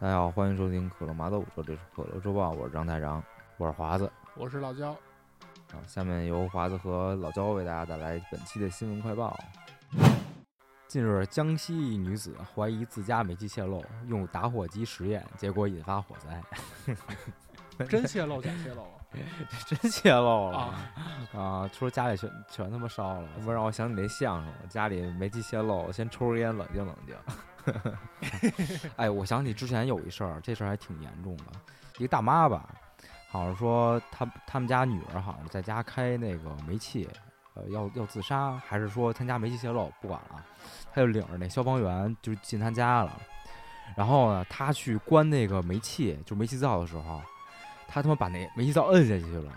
大家好，欢迎收听可乐麻豆，这里是可乐周报，我是张太长，我是华子。我是老焦，啊，下面由华子和老焦为大家带来本期的新闻快报。近日，江西一女子怀疑自家煤气泄漏，用打火机实验，结果引发火灾。真泄漏假泄漏啊？真泄漏了啊啊！说家里全全他妈烧了，不让我想起那相声了，家里煤气泄漏，先抽根烟冷静冷静。哎，我想起之前有一事儿，这事儿还挺严重的。一个大妈吧，好像说她他们家女儿好像在家开那个煤气，呃，要要自杀，还是说他家煤气泄漏，不管了，她就领着那消防员就进她家了。然后呢，她去关那个煤气，就煤气灶的时候，她他妈把那煤气灶摁下去了，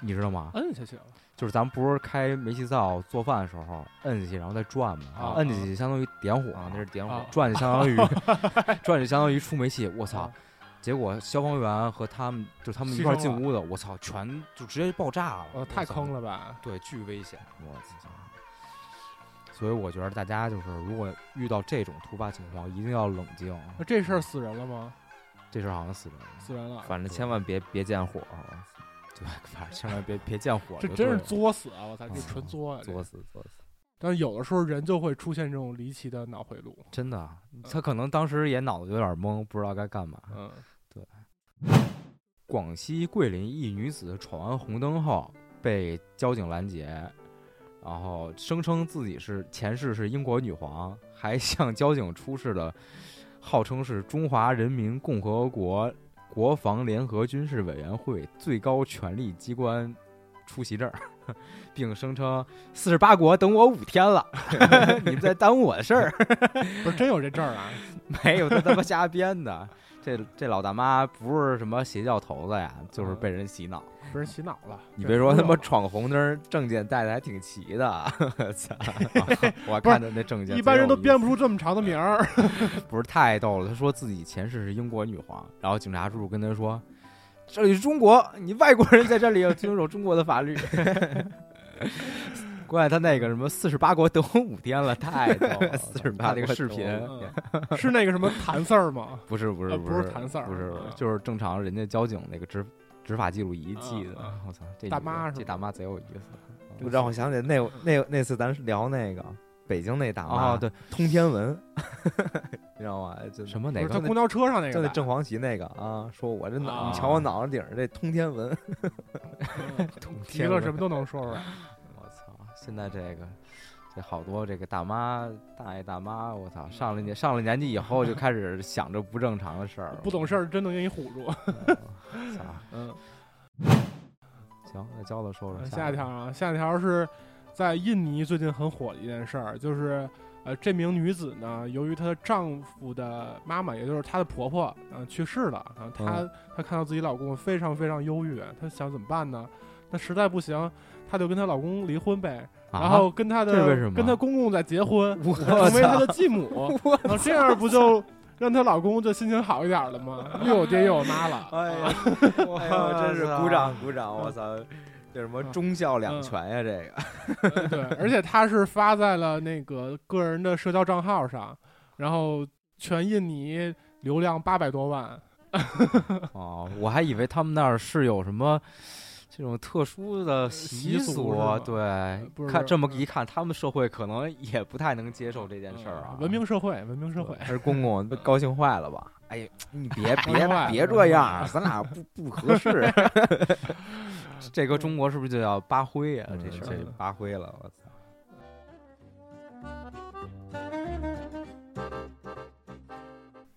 你知道吗？摁下去了。就是咱们不是开煤气灶做饭的时候摁下去，然后再转嘛，啊摁下去相当于点火，啊，那是点火啊，转就相当于 转就相当于出煤气。我操！啊结果消防员和他们就他们一块进屋的，我操，全就直接爆炸了。呃，太坑了，了吧？对，巨危险，我操！所以我觉得大家就是，如果遇到这种突发情况，一定要冷静。那这事儿死人了吗？这事儿好像死人了，死人了。反正千万别别见火。对，反正千万别别见火这真是。作死啊！我操，这啊纯作啊！作死作死。但是有的时候人就会出现这种离奇的脑回路。真的，他可能当时也脑子有点懵，不知道该干嘛。嗯，对广西桂林一女子闯完红灯后被交警拦截，然后声称自己是前世是英国女皇，还向交警出示了号称是中华人民共和国国防联合军事委员会最高权力机关出席证儿，并声称四十八国等我五天了，你们在耽误我的事儿。不是真有这证儿啊？没有，他他妈瞎编的。这这老大妈不是什么邪教头子呀，就是被人洗脑。被人洗脑了。你别说他妈闯红灯，证件带的还挺齐的。我看着那证件，一般人都编不不出这么长的名儿。不是太逗了。他说自己前世是英国女皇，然后警察叔叔跟他说：“这里是中国，你外国人在这里要遵守中国的法律。”关键他那个什么四十八国等我五天了，太逗了。四十八那个视频嗯是那个什么谭四儿吗？不是不是呃不是是弹丝儿不是嗯就是正常人家交警那个执执法记录仪记的。我操，这大妈是这大妈贼有意思。不让我想起那那那次咱聊那个北京那大妈啊，对，通天文，你知道吗？就什么哪个不是他公交车上那个。就那正黄旗那个啊，说我这脑，啊你瞧我脑袋顶上这通天文，提了什么都能说出来。现在这个这好多这个大妈、大爷、大妈，我操，上了年上了年纪以后就开始想着不正常的事儿，不懂事儿真能给你唬住。嗯。操！嗯，行，那焦子说说下一条条。啊，下一条是在印尼最近很火的一件事儿，就是呃，这名女子呢，由于她的丈夫的妈妈，也就是她的婆婆，呃，去世了，然后她、嗯她看到自己老公非常非常忧郁，她想怎么办呢？那实在不行，她就跟她老公离婚呗，啊然后跟他的为什么跟他公公在结婚，成为他的！继母，然后这样不就让她老公就心情好一点了吗？又有爹又有妈了。哎呀，真是鼓掌鼓掌！我操，这什么嗯忠孝两全呀？这个呃对，而且他是发在了那个个人的社交账号上，然后全印尼流量八百多万。哦，我还以为他们那儿是有什么这种特殊的习习俗对看这么一看，他们社会可能也不太能接受这件事儿啊。嗯文明社会，文明社会。还是公公被 高兴坏了吧？哎呀，你别 别别这样，咱俩不不合适。这搁中国是不是就叫扒灰啊？这嗯事儿这八灰了，我操！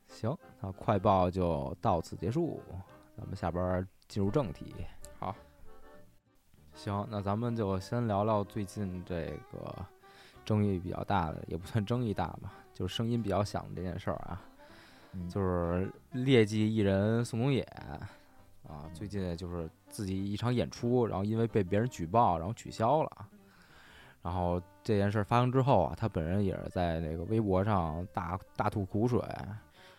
行，那快报就到此结束，咱们下边进入正题。好，行，那咱们就先聊聊最近这个争议比较大的，也不算争议大吧，就是声音比较响的这件事儿啊，嗯就是劣迹艺人宋冬野啊，最近就是自己一场演出，然后因为被别人举报，然后取消了。然后这件事儿发生之后啊，他本人也是在那个微博上大大吐苦水，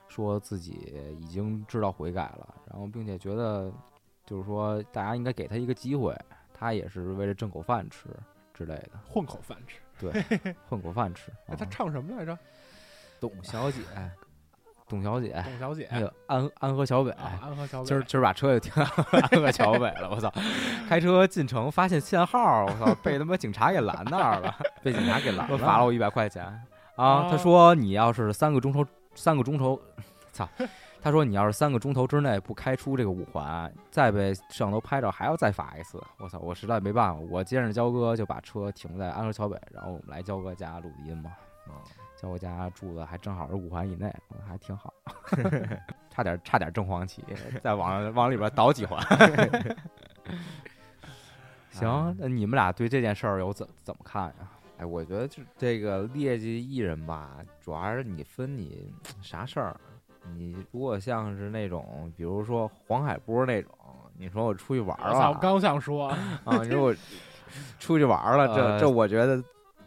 说自己已经知道悔改了，然后并且觉得就是说大家应该给他一个机会，他也是为了挣口饭吃之类的，混口饭吃。对混口饭吃。哎，他啊唱什么来着？董小姐，董小姐，董小姐，安安河桥北。啊安河桥北，今儿今儿把车就停 安河桥北了，我操！开车进城发现限号，我操，被他妈警察给拦那儿了，被警察给拦了，罚了我一百块钱啊！哦他说你要是三个钟头，三个钟头，操！他说你要是三个钟头之内不开出这个五环，再被摄像头拍着，还要再罚一次。我操！我实在没办法，我接着焦哥就把车停在安河桥北，然后我们来焦哥家录的音嘛。嗯焦哥家住的还正好是五环以内，还挺好，差点差点正黄旗，再往往里边倒几环。行，那你们俩对这件事儿有怎怎么看呀？哎，我觉得就这个劣迹艺人吧，主要是你分你啥事儿。你如果像是那种，比如说黄海波那种，你说我出去玩了我刚想说，啊，你说我出去玩儿了，这呃这我觉得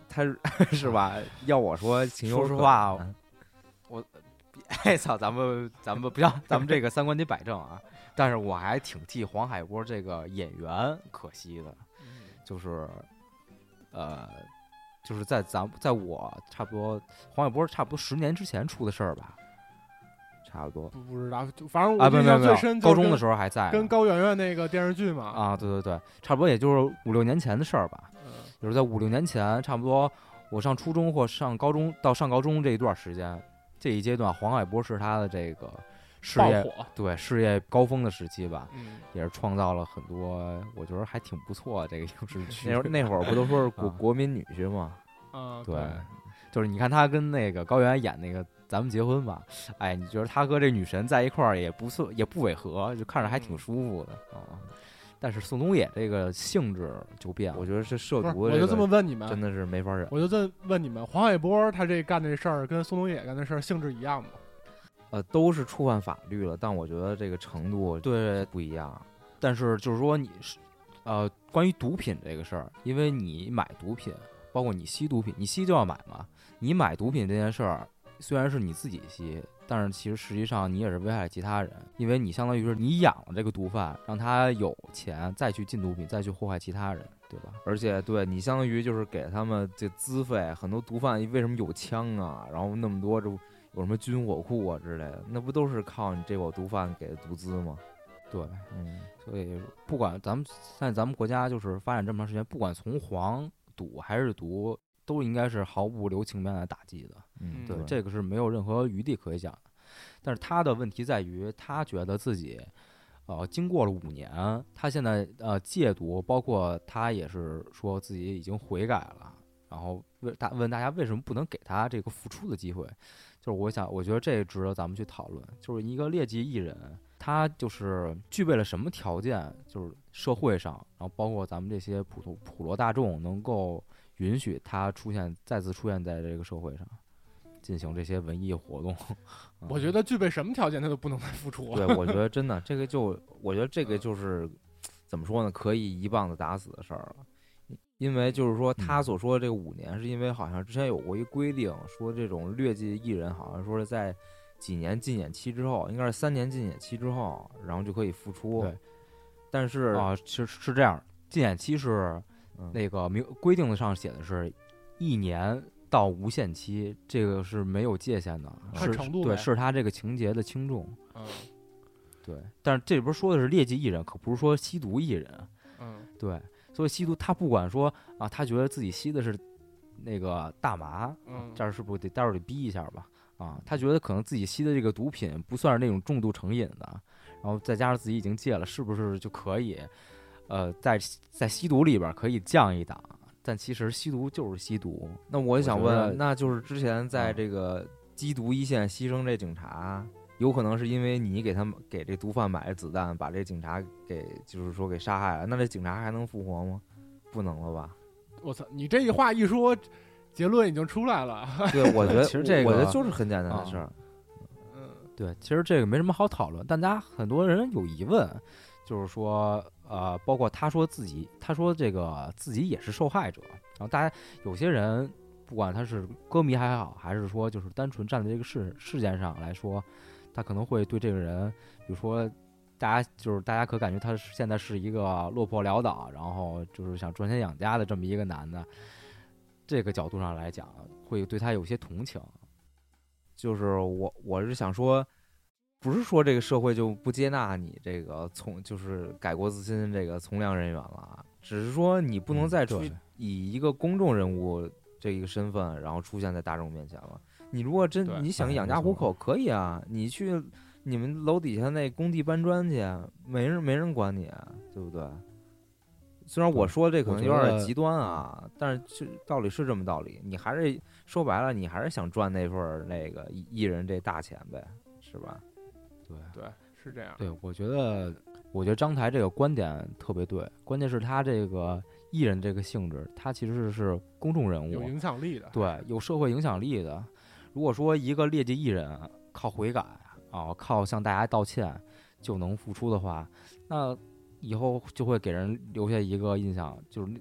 他是 吧？要我说，情有说实话原我 哎操，咱们咱们不要，咱们这个三观得摆正啊。但是我还挺替黄海波这个演员可惜的，就是呃，就是在咱在我差不多黄海波差不多十年之前出的事儿吧，差不多不不知道，反正印象最深就是跟高中的时候还在跟高圆圆那个电视剧嘛，啊，对对对，差不多也就是五六年前的事儿吧。嗯就是在五六年前，差不多我上初中或上高中到上高中这一段时间，这一阶段，黄海波是他的这个事业，对事业高峰的时期吧，嗯，也是创造了很多，我觉得还挺不错这个影视 剧。那会儿那会儿不都说是国 啊国民女婿吗？啊，对，就是你看他跟那个高圆圆演那个《咱们结婚吧》，哎，你觉得他和这女神在一块儿也不错，也不违和，就看着还挺嗯舒服的啊。但是宋冬野这个性质就变了，我觉得是涉，毒的个我就这么问你们，真的是没法忍。我就这问你们，黄海波他这干这事儿跟宋冬野干的事儿性质一样吗？呃，都是触犯法律了，但我觉得这个程度对不一样。但是就是说你是，呃，关于毒品这个事儿，因为你买毒品，包括你吸毒品，你吸就要买嘛。你买毒品这件事儿，虽然是你自己吸，但是其实实际上你也是危害其他人，因为你相当于是你养了这个毒贩，让他有钱再去进毒品，再去祸害其他人，对吧？而且对你相当于就是给他们这资费，很多毒贩为什么有枪啊？然后那么多这有什么军火库啊之类的，那不都是靠你这伙毒贩给的毒资吗？对，嗯，所以不管咱们现在咱们国家就是发展这么长时间，不管从黄赌还是毒，都应该是毫不留情面的打击的。嗯对，这个是没有任何余地可以讲的。但是他的问题在于，他觉得自己，呃，经过了五年，他现在呃戒毒，包括他也是说自己已经悔改了，然后问大问大家为什么不能给他这个复出的机会？就是我想，我觉得这值得咱们去讨论。就是一个劣迹艺人，他就是具备了什么条件？就是社会上，然后包括咱们这些普通普罗大众能够允许他出现再次出现在这个社会上。进行这些文艺活动，我觉得具备什么条件他都不能再复出。对，我觉得真的 这个就，我觉得这个就是怎么说呢，可以一棒子打死的事儿了。因为就是说，他所说的这个五年，是因为好像之前有过一规定，说这种劣迹艺人好像说是在几年禁演期之后，应该是三年禁演期之后，然后就可以复出。对，但是啊，其实是这样，禁演期是嗯那个明规定上写的是一年到无限期，这个是没有界限的，是度对是他这个情节的轻重。嗯对，但是这里边说的是劣迹艺人，可不是说吸毒艺人。嗯对，所以吸毒他不管说啊，他觉得自己吸的是那个大麻，嗯，这儿是不是得待会儿得逼一下吧？啊，他觉得可能自己吸的这个毒品不算是那种重度成瘾的，然后再加上自己已经戒了，是不是就可以，呃，在在吸毒里边儿可以降一档？但其实吸毒就是吸毒，那我就想问，那就是之前在啊这个缉毒一线牺牲这警察，有可能是因为你给他们给这毒贩买的子弹，把这警察给就是说给杀害了，那这警察还能复活吗？不能了吧？我操，你这一话一说，结论已经出来了。对，我觉得 其实这个我觉得就是很简单的啊事儿。嗯对，其实这个没什么好讨论，但大家很多人有疑问，就是说，呃，包括他说自己，他说这个自己也是受害者，然后大家有些人，不管他是歌迷还好，还是说就是单纯站在这个事事件上来说，他可能会对这个人，比如说。大家就是大家可感觉他是现在是一个落魄潦倒，然后就是想赚钱养家的这么一个男的，这个角度上来讲，会对他有些同情。就是我我是想说，不是说这个社会就不接纳你这个从就是改过自新这个从良人员了，只是说你不能嗯再出对以一个公众人物这一个身份，然后出现在大众面前了。你如果真你想养家糊口，可以啊，你去你们楼底下那工地搬砖去，没人没人管你，对不对？虽然我说这可能有点极端啊，但是是道理是这么道理。你还是说白了，你还是想赚那份儿那个艺艺人这大钱呗，是吧？对对，是这样。对，我觉得，我觉得张台这个观点特别对，关键是他这个艺人这个性质，他其实是公众人物，有影响力的，对，有社会影响力的。如果说一个劣迹艺人靠悔改啊，靠向大家道歉就能复出的话，那以后就会给人留下一个印象，就是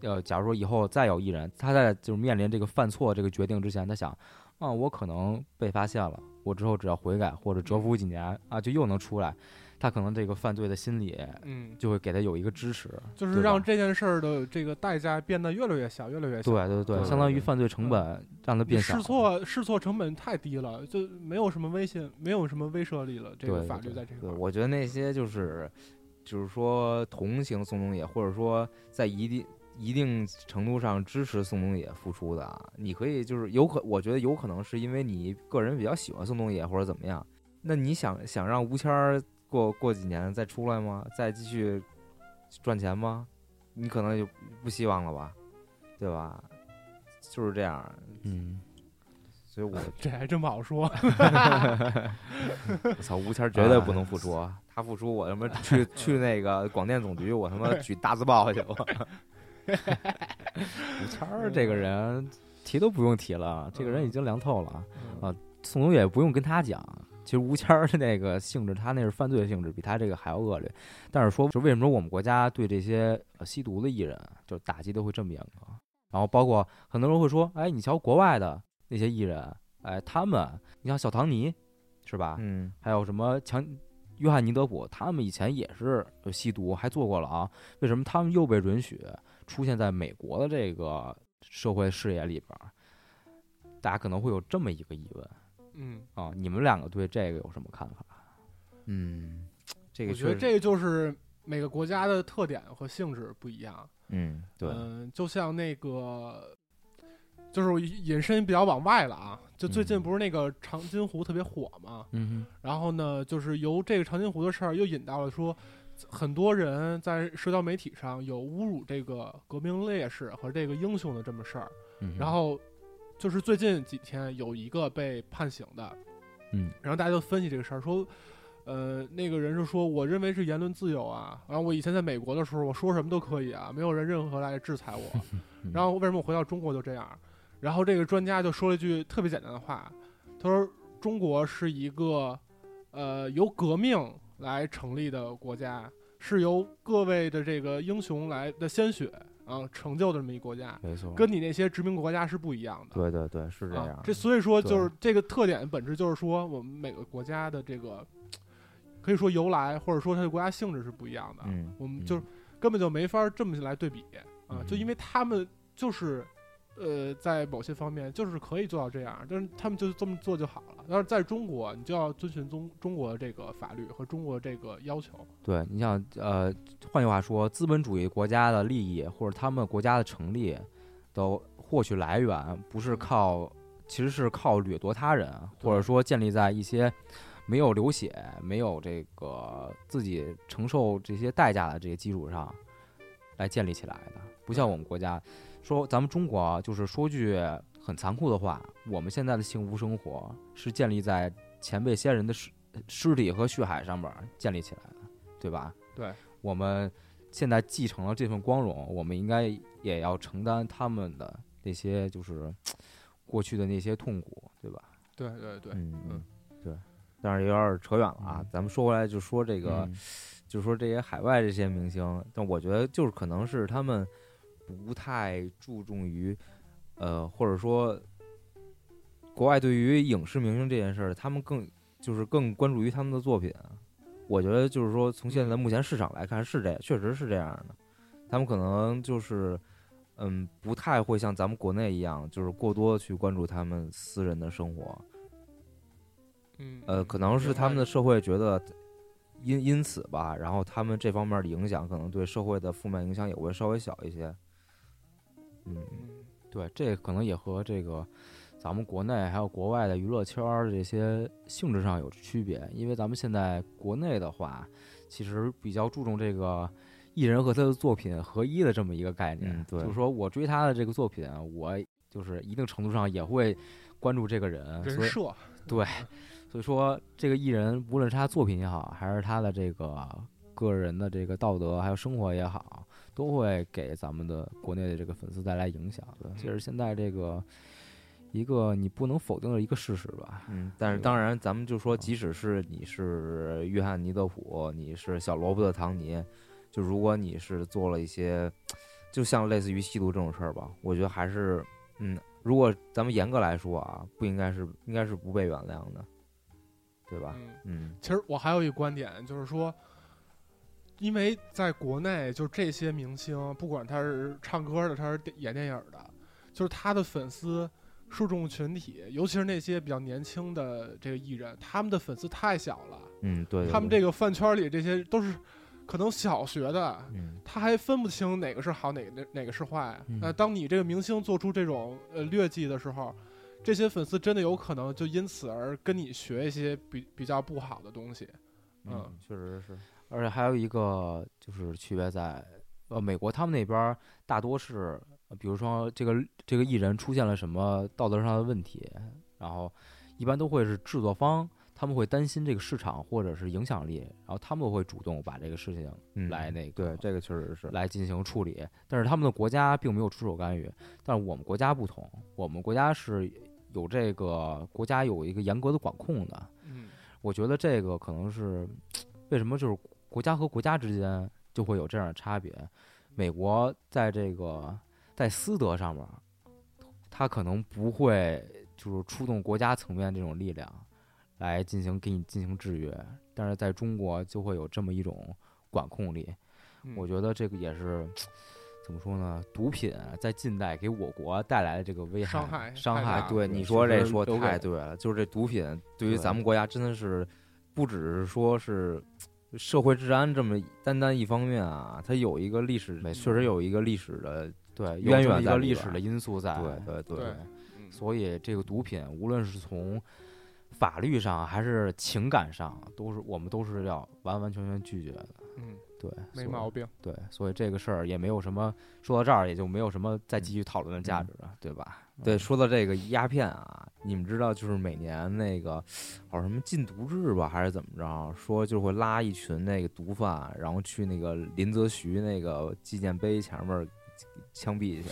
呃，假如说以后再有艺人，他在就是面临这个犯错这个决定之前，他想啊，我可能被发现了，我之后只要悔改或者蛰伏几年啊，就又能出来。他可能这个犯罪的心理嗯，就会给他有一个支持，就是让这件事儿的这个代价变得越来越小，越来越小。对对对，对相当于犯罪成本让它变小。试错试错成本太低了，就没有什么威胁，没有什么威慑力了。这个法律在这块儿，我觉得那些就是就是说同情宋冬野，或者说在一定一定程度上支持宋冬野复出的啊，你可以就是有可，我觉得有可能是因为你个人比较喜欢宋冬野或者怎么样，那你想想让吴谦儿过过几年再出来吗？再继续赚钱吗？你可能就不希望了吧，对吧？就是这样，嗯，所以我 这还真不好说。我操，吴谦儿绝对不能复出啊！他复出，我他妈去去那个广电总局，我他妈举大字报去我。吴谦儿这个人提都不用提了，这个人已经凉透了。嗯啊宋冬野不用跟他讲，其实吴谦儿的那个性质，他那是犯罪性质，比他这个还要恶劣。但是说，就为什么我们国家对这些呃吸毒的艺人，就打击都会这么严格？然后包括很多人会说，哎，你瞧国外的那些艺人，哎，他们，你像小唐尼，是吧？嗯，还有什么强约翰尼德普，他们以前也是有吸毒，还坐过牢，为什么他们又被允许出现在美国的这个社会视野里边儿？大家可能会有这么一个疑问嗯，啊，你们两个对这个有什么看法？嗯，这个我觉得这个就是每个国家的特点和性质不一样。嗯，对，嗯，就像那个，就是我引申比较往外了啊。就最近嗯不是那个长津湖特别火嘛，嗯然后呢，就是由这个长津湖的事儿又引到了说，很多人在社交媒体上有侮辱这个革命烈士和这个英雄的这么事儿。哼，然后就是最近几天有一个被判刑的，嗯。然后大家就分析这个事儿，说，呃，那个人就说，我认为是言论自由啊，然后我以前在美国的时候，我说什么都可以啊，没有人任何来制裁我，嗯。然后为什么我回到中国就这样？然后这个专家就说了一句特别简单的话，他说中国是一个呃由革命来成立的国家，是由各位的这个英雄来的鲜血啊成就的这么一个国家，没错，跟你那些殖民国家是不一样的。对对对，是这样啊。。这所以说就是这个特点本质就是说我们每个国家的这个可以说由来或者说它的国家性质是不一样的。我们就是根本就没法这么来对比啊，嗯就因为他们就是呃在某些方面就是可以做到这样，但是他们就这么做就好了。但是在中国，你就要遵循中中国这个法律和中国这个要求。对你想，呃，换句话说，资本主义国家的利益或者他们国家的成立的获取来源，不是靠，其实是靠掠夺他人，或者说建立在一些没有流血、没有这个自己承受这些代价的这些基础上来建立起来的。不像我们国家，说咱们中国啊，就是说句很残酷的话，我们现在的幸福生活是建立在前辈先人的尸尸体和血海上边儿建立起来的。对吧？对，我们现在继承了这份光荣，我们应该也要承担他们的那些就是 过去的那些痛苦，对吧？对对对，嗯嗯嗯，对。但是有点扯远了啊嗯，咱们说回来就说这个，嗯就是说这些海外这些明星，但我觉得就是可能是他们不太注重于，呃，或者说国外对于影视明星这件事儿，他们更就是更关注于他们的作品。我觉得就是说，从现在目前市场来看是这样，确实是这样的。他们可能就是，嗯，不太会像咱们国内一样，就是过多的去关注他们私人的生活。嗯，呃，可能是他们的社会觉得因因此吧，然后他们这方面的影响可能对社会的负面影响也会稍微小一些。嗯，嗯对，这可能也和这个咱们国内还有国外的娱乐圈儿这些性质上有区别。因为咱们现在国内的话，其实比较注重这个艺人和他的作品合一的这么一个概念。嗯对就是说我追他的这个作品，我就是一定程度上也会关注这个人，所以人设，对，所以说这个艺人无论是他作品也好，还是他的这个个人的这个道德还有生活也好，都会给咱们的国内的这个粉丝带来影响。的，这是现在这个一个你不能否定的一个事实吧。嗯，但是当然，咱们就说，即使是你是约翰尼德普，你是小罗伯特唐尼，就如果你是做了一些，就像类似于吸毒这种事儿吧，我觉得还是，嗯，如果咱们严格来说啊，不应该是应该是不被原谅的，对吧？嗯。嗯其实我还有一个观点，就是说，因为在国内，就这些明星，不管他是唱歌的，他是演电影的，就是他的粉丝受众群体，尤其是那些比较年轻的这个艺人，他们的粉丝太小了，嗯，对对他们这个饭圈里这些都是可能小学的。嗯他还分不清哪个是好，哪个哪哪个是坏。嗯那、当你这个明星做出这种呃劣迹的时候，这些粉丝真的有可能就因此而跟你学一些比比较不好的东西。嗯确实是，而且还有一个就是区别在，呃，美国他们那边儿大多是，呃比如说这个这个艺人出现了什么道德上的问题，然后一般都会是制作方他们会担心这个市场或者是影响力，然后他们会主动把这个事情嗯，来那个对，这个确实是，来进行处理，但是他们的国家并没有出手干预，但是我们国家不同，我们国家是有这个国家有一个严格的管控的，嗯。我觉得这个可能是 为什么就是国家和国家之间就会有这样的差别。美国在这个在私德上面，他可能不会就是出动国家层面这种力量来进行给你进行制约，但是在中国就会有这么一种管控力。嗯我觉得这个也是怎么说呢？毒品在近代给我国带来的这个危害伤害对，你说这说太对了，就是这毒品对于咱们国家真的是不只是说是社会治安这么单单一方面啊，它有一个历史，确实有一个历史的，对渊源有这么一在里边儿个历史的因素在。对对对对嗯所以这个毒品，无论是从法律上还是情感上，都是我们都是要完完全全拒绝的。嗯，对，没毛病。对，所以这个事儿也没有什么说到这儿，也就没有什么再继续讨论的价值了，对吧？对，嗯说到这个鸦片啊，你们知道就是每年那个好像什么禁毒日吧，还是怎么着？说就会拉一群那个毒贩，然后去那个林则徐那个纪念碑前面枪毙去，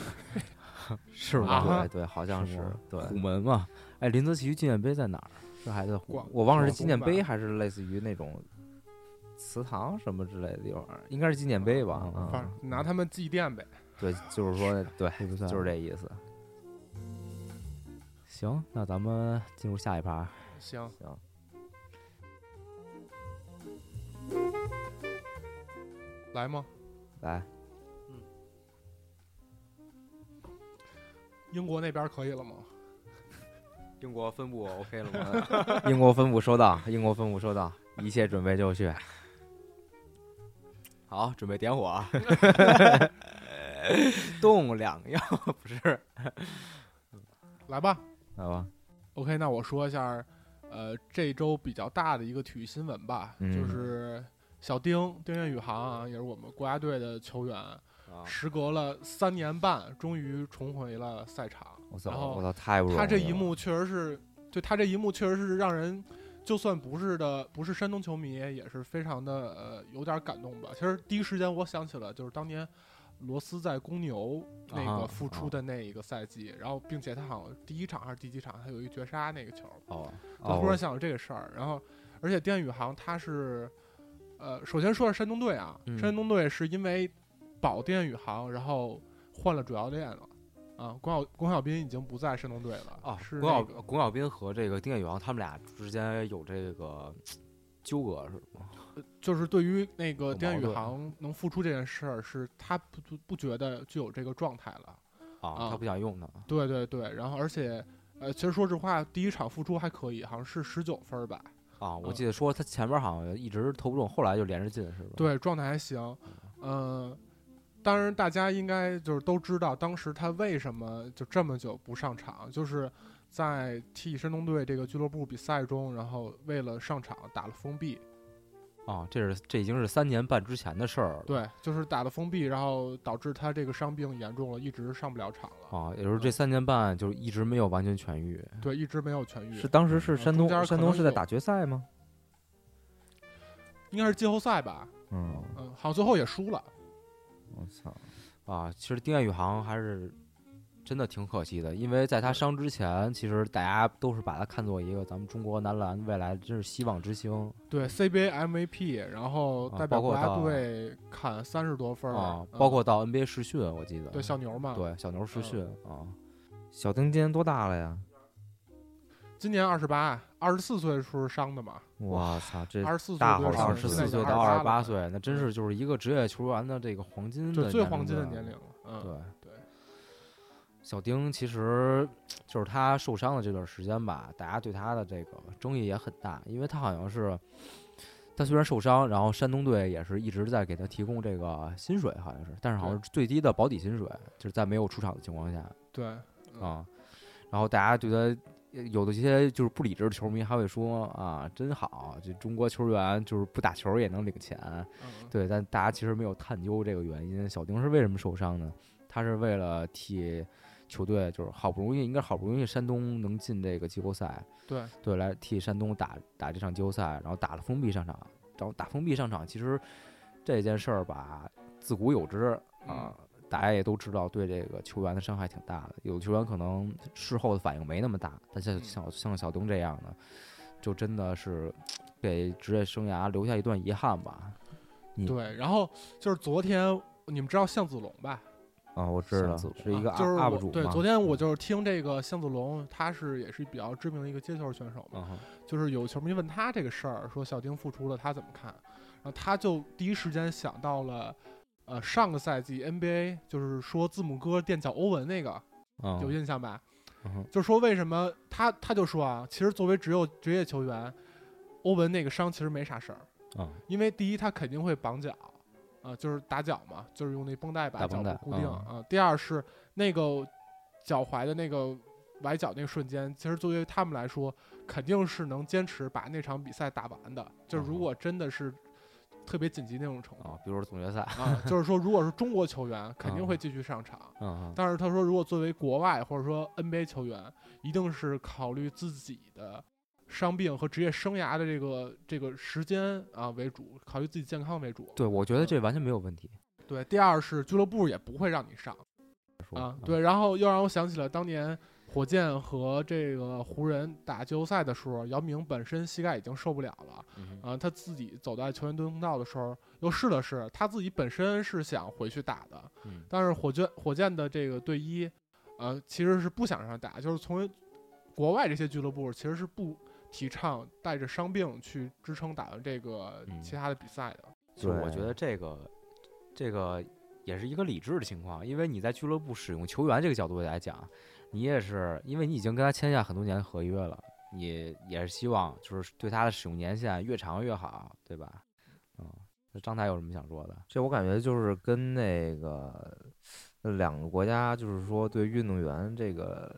是吧啊对对，好像是是对。虎门嘛，哎，林则徐纪念碑在哪儿？这还在虎广我忘了是纪念碑还是类似于那种祠堂什么之类的地方，应该是纪念碑吧？嗯拿他们祭奠呗。对，就是说，对，就是这意思。行，那咱们进入下一盘。行，行，来吗？来，嗯英国那边可以了吗？英国分部 OK 了吗？英国分部收到，英国分部收到，一切准备就绪。好，准备点火啊！动两样不是？来吧。来吧，OK，那我说一下，呃，这周比较大的一个体育新闻吧，嗯就是小丁丁彦雨航啊，也是我们国家队的球员，时隔了三年半，终于重回了赛场。我操，然后我操，太不容易了。他这一幕确实是，对他这一幕确实是让人，就算不是的，不是山东球迷，也是非常的呃有点感动吧。其实第一时间我想起了，就是当年罗斯在公牛那啊个复出的那一个赛季，然后并且他好像第一场还是第几场，他有一绝杀那个球，哦，就突然想到这个事儿。然后，而且丁宇航他是，呃，首先说是山东队啊，嗯山东队是因为保丁宇航，然后换了主教练了。啊，龚小龚小斌已经不在山东队了啊，是龚小那个龚小斌和这个丁彦雨航他们俩之间有这个纠葛是吗？就是对于那个丁彦雨航能复出这件事儿，是他不不不觉得具有这个状态了。啊，啊他不想用他。对对对，然后而且呃，其实说实话，第一场复出还可以，好像是十九分吧。啊，我嗯记得说他前边好像一直投不中，后来就连着进，是吧？，对，状态还行。嗯，当然大家应该就是都知道，当时他为什么就这么久不上场，就是在替山东队这个俱乐部比赛中，然后为了上场打了封闭。啊，这是这已经是三年半之前的事儿了。对，就是打的封闭，然后导致他这个伤病严重了，一直上不了场了。啊，也就是这三年半就是一直没有完全痊愈。对，一直没有痊愈。是当时是嗯山东山东是在打决赛吗？应该是季后赛吧？嗯，嗯，好像最后也输了。我操啊！其实丁彦雨航还是真的挺可惜的，因为在他伤之前，其实大家都是把他看作一个咱们中国男篮未来真是希望之星对 CBA MVP，然后啊代表国家队砍三十多分儿啊，嗯包括到 NBA 试训，我记得对小牛嘛。，对小牛试嗯训啊。小丁今年多大了呀？今年二十八，二十四岁的时候伤的嘛，我操，这二十四岁二十四岁到二十八岁，那真是就是一个职业球员的这个黄金的就最黄金的年龄了。嗯，对对，小丁其实就是他受伤的这段时间吧，大家对他的这个争议也很大，因为他好像是他虽然受伤，然后山东队也是一直在给他提供这个薪水，好像是，但是好像是最低的保底薪水，就是在没有出场的情况下对，嗯啊，然后大家对他。有的一些就是不理智的球迷还会说啊，真好，这中国球员就是不打球也能领钱，嗯，对，但大家其实没有探究这个原因。小丁是为什么受伤呢？他是为了替球队，就是好不容易，应该好不容易山东能进这个季后赛，对，对，来替山东打打这场季后赛，然后打了封闭上场，然后打封闭上场，其实这件事儿吧，自古有之啊。大家也都知道，对这个球员的伤害挺大的。有的球员可能事后的反应没那么大，但像嗯像像小东这样的，就真的是给职业生涯留下一段遗憾吧。对，然后就是昨天你们知道向子龙吧？啊，我知道是一个啊就是 UP 我对，昨天我就是听这个向子龙，他是也是比较知名的一个接球选手嘛，嗯就是有球迷问他这个事儿，说小丁复出了，他怎么看？然后他就第一时间想到了，呃，上个赛季 NBA 就是说字母哥垫脚欧文那个，嗯有印象吧？嗯就是说为什么他他就说啊，其实作为只有职业球员，欧文那个伤其实没啥事儿，嗯因为第一他肯定会绑脚，啊、就是打脚嘛，就是用那绷带把脚固定嗯。啊、第二是那个脚踝的那个崴脚那个瞬间，其实作为他们来说，肯定是能坚持把那场比赛打完的。就是如嗯。果真的是特别紧急那种程度啊，比如说总决赛，啊，就是说如果是中国球员，肯定嗯。会继续上场。但是他说，如果作为国外或者说 NBA 球员，一定是考虑自己的伤病和职业生涯的这个这个时间啊为主，考虑自己健康为主。对，我觉得这完全没有问题。对，第二是俱乐部也不会让你上啊。，对，然后又让我想起了当年火箭和这个湖人打季后赛的时候，姚明本身膝盖已经受不了了嗯啊，他自己走在球员通道的时候又试了试，他自己本身是想回去打的，嗯但是火箭火箭的这个队医，呃，其实是不想让他打，就是从国外这些俱乐部其实是不提倡带着伤病去支撑打完这个嗯其他的比赛的。就是我觉得这个这个也是一个理智的情况，因为你在俱乐部使用球员这个角度来讲，你也是因为你已经跟他签下很多年的合约了，你也是希望就是对他的使用年限越长越好，对吧？嗯，那张台有什么想说的？这我感觉就是跟那个呃两个国家，就是说对运动员这个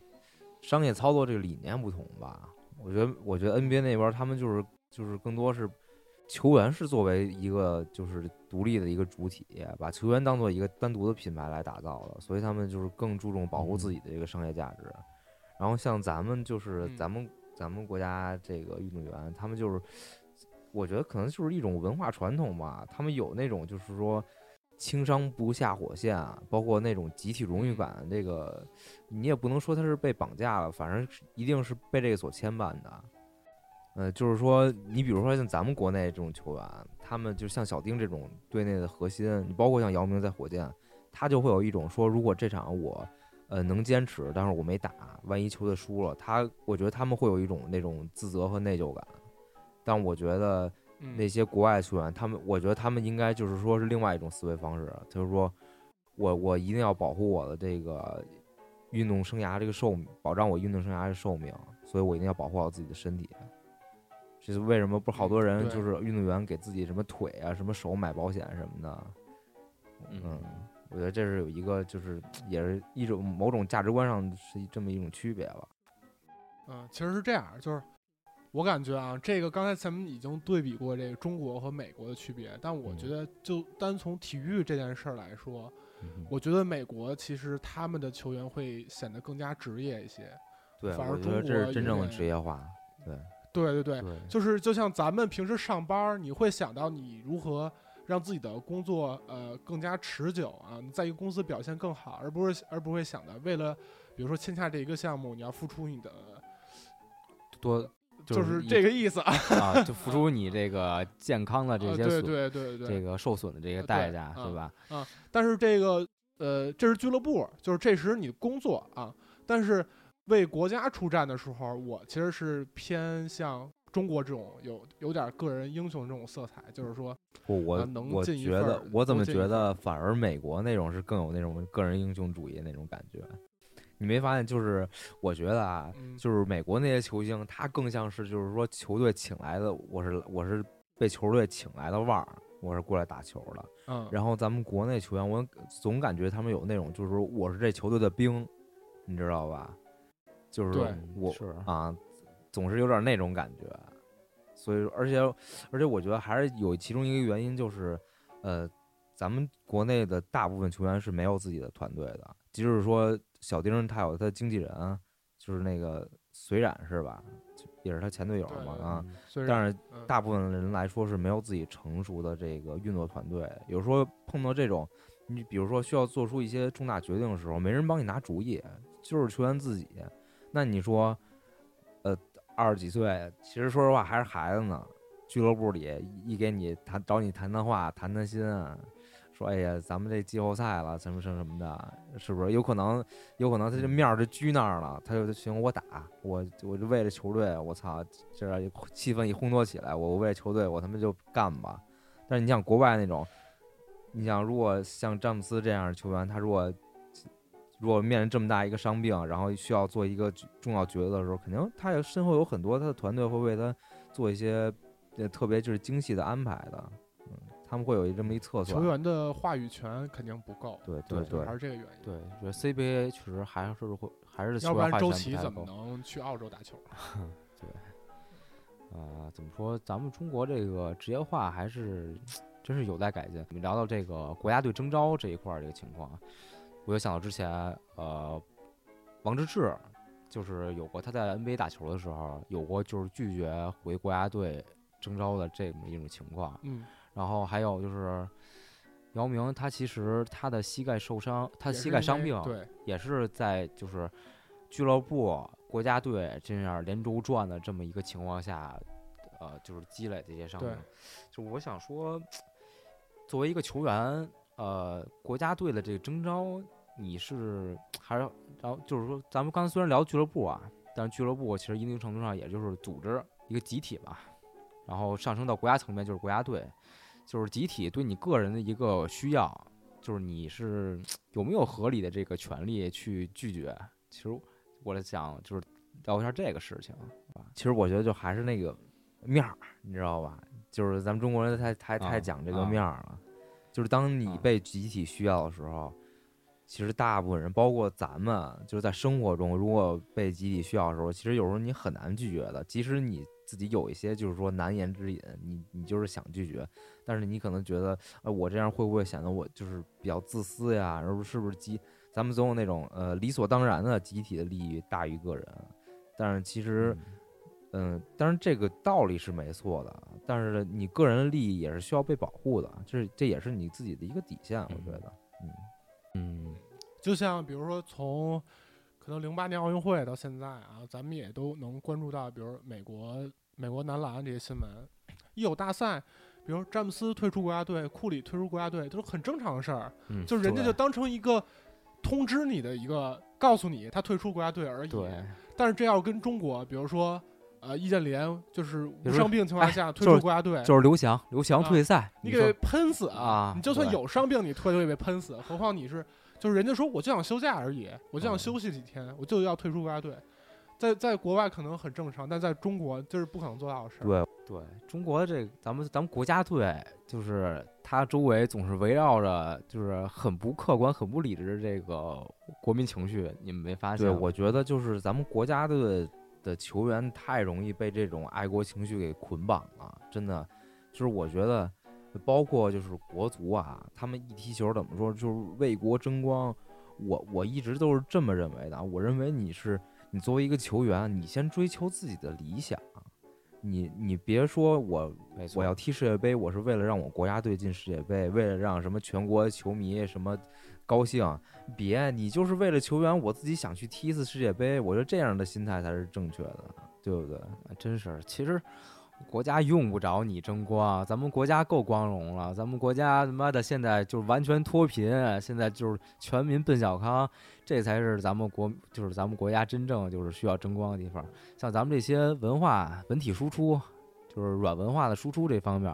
商业操作这个理念不同吧。我觉得，我觉得 NBA 那边儿他们就是就是更多是球员是作为一个就是独立的一个主体，把球员当做一个单独的品牌来打造的，所以他们就是更注重保护自己的这个商业价值。然后像咱们就是嗯咱们咱们国家这个运动员，他们就是我觉得可能就是一种文化传统吧，他们有那种就是说轻伤不下火线啊，包括那种集体荣誉感，这个你也不能说他是被绑架了，反正一定是被这个所牵绊的。呃，就是说，你比如说像咱们国内这种球员，他们就像小丁这种队内的核心，你包括像姚明在火箭，他就会有一种说，如果这场我呃能坚持，但是我没打，万一球队输了，他我觉得他们会有一种那种自责和内疚感。但我觉得那些国外球员，他们我觉得他们应该就是说是另外一种思维方式，就是说我我一定要保护我的这个运动生涯这个寿命，保障我运动生涯的寿命，所以我一定要保护好自己的身体。这是为什么？不是好多人就是运动员给自己什么腿啊、什么手买保险什么的。嗯，我觉得这是有一个，就是也是一种某种价值观上是这么一种区别吧。嗯，其实是这样，就是我感觉啊，这个刚才咱们已经对比过这个中国和美国的区别，但我觉得就单从体育这件事儿来说，嗯我觉得美国其实他们的球员会显得更加职业一些。对，反而中国这是真正的职业化。对对对对，对，就是就像咱们平时上班儿，你会想到你如何让自己的工作呃更加持久啊，你在一个公司表现更好，而不是而不会想到为了比如说签下这一个项目，你要付出你的，多就是这个意思啊。啊，就付出你这个健康的这呃些损，对对对对这个受损的这个呃代价，对吧？但是这个呃，这是俱乐部，就是这时你工作啊。但是为国家出战的时候，我其实是偏向中国这种有有点个人英雄这种色彩，就是说，我，我啊能我进一觉得，我怎么觉得反而美国那种是更有那种个人英雄主义那种感觉？你没发现？就是我觉得啊，嗯，就是美国那些球星，他更像是就是说球队请来的，我是我是被球队请来的腕儿，我是过来打球的。嗯，然后咱们国内球员，我总感觉他们有那种就是说我是这球队的兵，你知道吧？就是对我是啊，总是有点那种感觉。所以说，而且而且我觉得还是有其中一个原因就是，呃，咱们国内的大部分球员是没有自己的团队的，即使说小丁他有他的经纪人，就是那个隋冉是吧？也是他前队友嘛啊。但是嗯大部分人来说是没有自己成熟的这个运作团队，有时候碰到这种，你比如说需要做出一些重大决定的时候，没人帮你拿主意，就是球员自己。那你说，呃，二十几岁，其实说实话还是孩子呢。俱乐部里一给你谈找你谈谈话，谈谈心，说哎呀，咱们这季后赛了，什么什么什么的，是不是？有可能，有可能他这面儿就拘那儿了，他就行，我打，我我就为了球队，我操，这气氛一烘托起来，我为了球队，我他妈就干吧。但是你像国外那种，你想如果像詹姆斯这样的球员，他如果如果面临这么大一个伤病，然后需要做一个重要抉择的时候，肯定他也身后有很多他的团队会为他做一些呃特别就是精细的安排的，嗯，他们会有这么一测算球。员的话语权肯定不够，对对对还是这个原因。对，觉得 CBA 确实还是会还是要不然周琦怎么能去澳洲打球？对呃，怎么说？咱们中国这个职业化还是真是有待改进。我们聊到这个国家队征召这一块儿这个情况，我就想到之前呃，王治郅就是有过他在 NBA 打球的时候有过就是拒绝回国家队征召的这么一种情况。嗯，然后还有就是姚明，他其实他的膝盖受伤，他膝盖伤病对，也是在就是俱乐部、国家队这样连轴转的这么一个情况下，呃，就是积累的一些伤病。就我想说，作为一个球员，呃，国家队的这个征召，你是还是然后就是说，咱们刚才虽然聊俱乐部啊，但是俱乐部其实一定程度上也就是组织一个集体吧，然后上升到国家层面就是国家队，就是集体对你个人的一个需要，就是你是有没有合理的这个权利去拒绝？其实我在想，就是聊一下这个事情啊。其实我觉得就还是那个面儿，你知道吧？就是咱们中国人太太太啊讲这个啊面儿了。就是当你啊被集体需要的时候，其实大部分人，包括咱们，就是在生活中，如果被集体需要的时候，其实有时候你很难拒绝的。即使你自己有一些就是说难言之隐，你你就是想拒绝，但是你可能觉得，呃，我这样会不会显得我就是比较自私呀？然后是不是集咱们总有那种呃理所当然的集体的利益大于个人，但是其实。嗯，当然这个道理是没错的，但是你个人的利益也是需要被保护的，这是这也是你自己的一个底线，我觉得。嗯嗯，就像比如说从可能零八年奥运会到现在啊，咱们也都能关注到，比如美国美国男篮这些新闻，一有大赛，比如詹姆斯退出国家队，库里退出国家队，都是很正常的事儿，嗯就是人家就当成一个通知你的一个，告诉你他退出国家队而已。对，但是这要跟中国，比如说呃易建联，就是无伤病情况下退出国家队，就是刘翔，刘翔啊退赛，你给喷死啊你就算有伤病，你退都会被喷死，何况你是就是人家说我就想休假而已，我就想嗯休息几天，我就要退出国家队。在在国外可能很正常，但在中国就是不可能做到的事。对，对中国这个，咱们咱们国家队，就是它周围总是围绕着就是很不客观、很不理智的这个国民情绪，你们没发现对，吗？我觉得就是咱们国家队的球员太容易被这种爱国情绪给捆绑了，真的，就是我觉得，包括就是国足啊，他们一踢球怎么说，就是为国争光。我我一直都是这么认为的，我认为你是你作为一个球员，你先追求自己的理想，你你别说我，我要踢世界杯，我是为了让我国家队进世界杯，为了让什么全国球迷什么高兴。别，你就是为了球员，我自己想去踢一次世界杯。我觉得这样的心态才是正确的，对不对？啊真是，其实国家用不着你争光，咱们国家够光荣了。咱们国家他妈的现在就是完全脱贫，现在就是全民奔小康，这才是咱们国就是咱们国家真正就是需要争光的地方。像咱们这些文化文体输出，就是软文化的输出这方面，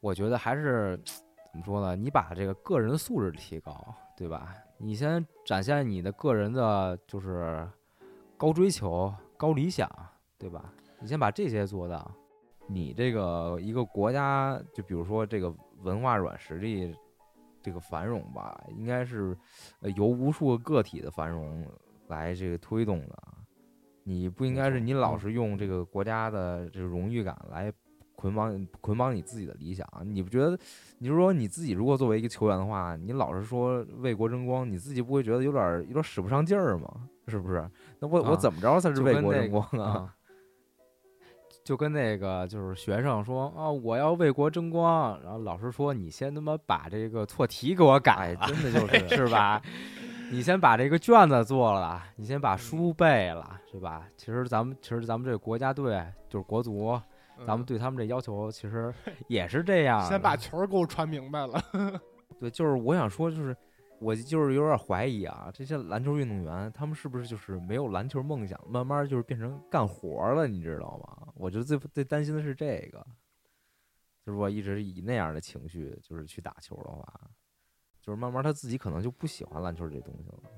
我觉得还是怎么说呢？你把这个个人素质提高，对吧？你先展现你的个人的，就是高追求、高理想，对吧？你先把这些做到，你这个一个国家，就比如说这个文化软实力这个繁荣吧，应该是呃由无数个个体的繁荣来这个推动的。你不应该是你老是用这个国家的这个荣誉感来捆绑捆绑你自己的理想。你不觉得？你是说你自己如果作为一个球员的话，你老是说为国争光，你自己不会觉得有点儿有点使不上劲儿吗？是不是？那我、我啊怎么着才是为国争光啊？啊就跟那个就是学生说啊，我要为国争光，然后老师说你先他妈把这个错题给我改真的 就是是吧？你先把这个卷子做了，你先嗯把书背了，是吧？其实咱们其实咱们这个国家队就是国足，嗯咱们对他们这要求其实也是这样的。先把球儿给我传明白了。对，就是我想说，就是我就是有点怀疑啊，这些篮球运动员他们是不是就是没有篮球梦想，慢慢就是变成干活了，你知道吗？我觉得最最担心的是这个，就是我一直以那样的情绪就是去打球的话，就是慢慢他自己可能就不喜欢篮球这东西了。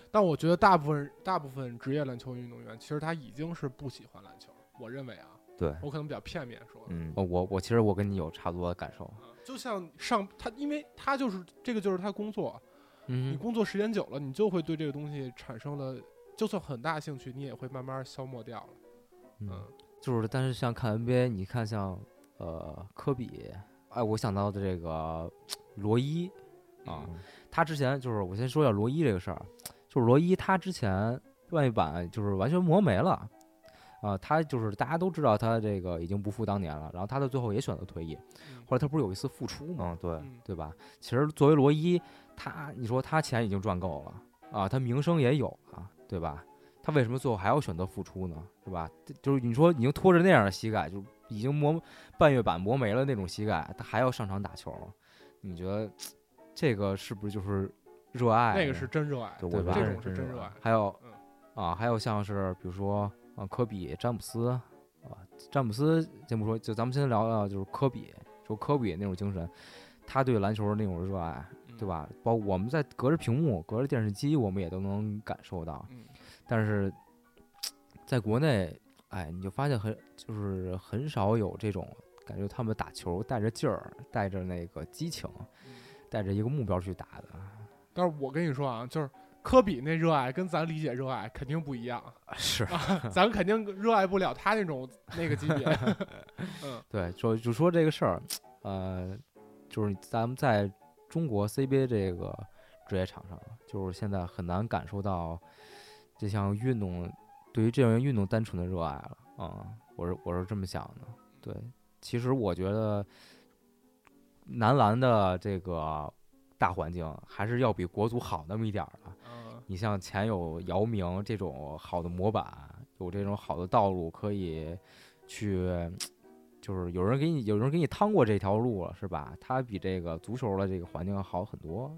但我觉得大部分大部分职业篮球运动员，其实他已经是不喜欢篮球。我认为啊，对，我可能比较片面说，嗯我我我其实我跟你有差不多的感受，啊就像上他，因为他就是这个就是他工作，你嗯，工作时间久了，你就会对这个东西产生了，就算很大兴趣，你也会慢慢消磨掉了。嗯嗯，就是但是像看 NBA，你看像呃科比，哎，我想到的这个罗伊啊，嗯他之前就是我先说一下罗伊这个事儿，就是罗伊他之前段誉版就是完全磨没了，啊、他就是大家都知道他这个已经不复当年了，然后他到最后也选择退役，嗯后来他不是有一次复出吗？嗯，对，嗯对吧？其实作为罗伊，他你说他钱已经赚够了啊，他名声也有了，对吧？他为什么最后还要选择复出呢？是吧？就是你说已经拖着那样的膝盖，就已经磨半月板磨没了那种膝盖，他还要上场打球，你觉得这个是不是就是热爱呢？那个是真热爱，对这种是真热爱真热爱。还有嗯啊，还有像是比如说啊，科比、詹姆斯啊，詹姆斯先不说，就咱们先聊聊就是科比，说科比那种精神，他对篮球的那种热爱，嗯对？吧？包括我们在隔着屏幕、隔着电视机，我们也都能感受到。嗯，但是在国内，哎，你就发现很就是很少有这种感觉，他们打球带着劲儿，带着那个激情，嗯带着一个目标去打的。但是我跟你说啊，就是科比那热爱跟咱理解热爱肯定不一样，是，咱肯定热爱不了他那种那个级别。嗯对，就就说这个事儿，呃，就是咱们在中国 CBA 这个职业场上，就是现在很难感受到这项运动对于这项运动单纯的热爱了啊、我是我是这么想的。对，其实我觉得男篮的这个大环境还是要比国足好那么一点儿的。嗯你像前有姚明这种好的模板，有这种好的道路可以去，就是有人给你有人给你趟过这条路了，是吧？他比这个足球的这个环境好很多，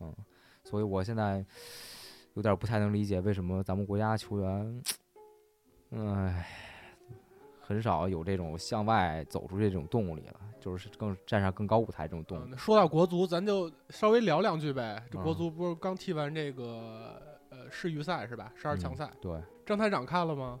嗯，所以我现在有点不太能理解为什么咱们国家球员，唉，很少有这种向外走出这种动力了，就是更站上更高舞台这种动力。嗯，说到国足，咱就稍微聊两句呗。这国嗯足不是刚踢完这个呃世预赛是吧？十二强赛，对，张台长看了吗？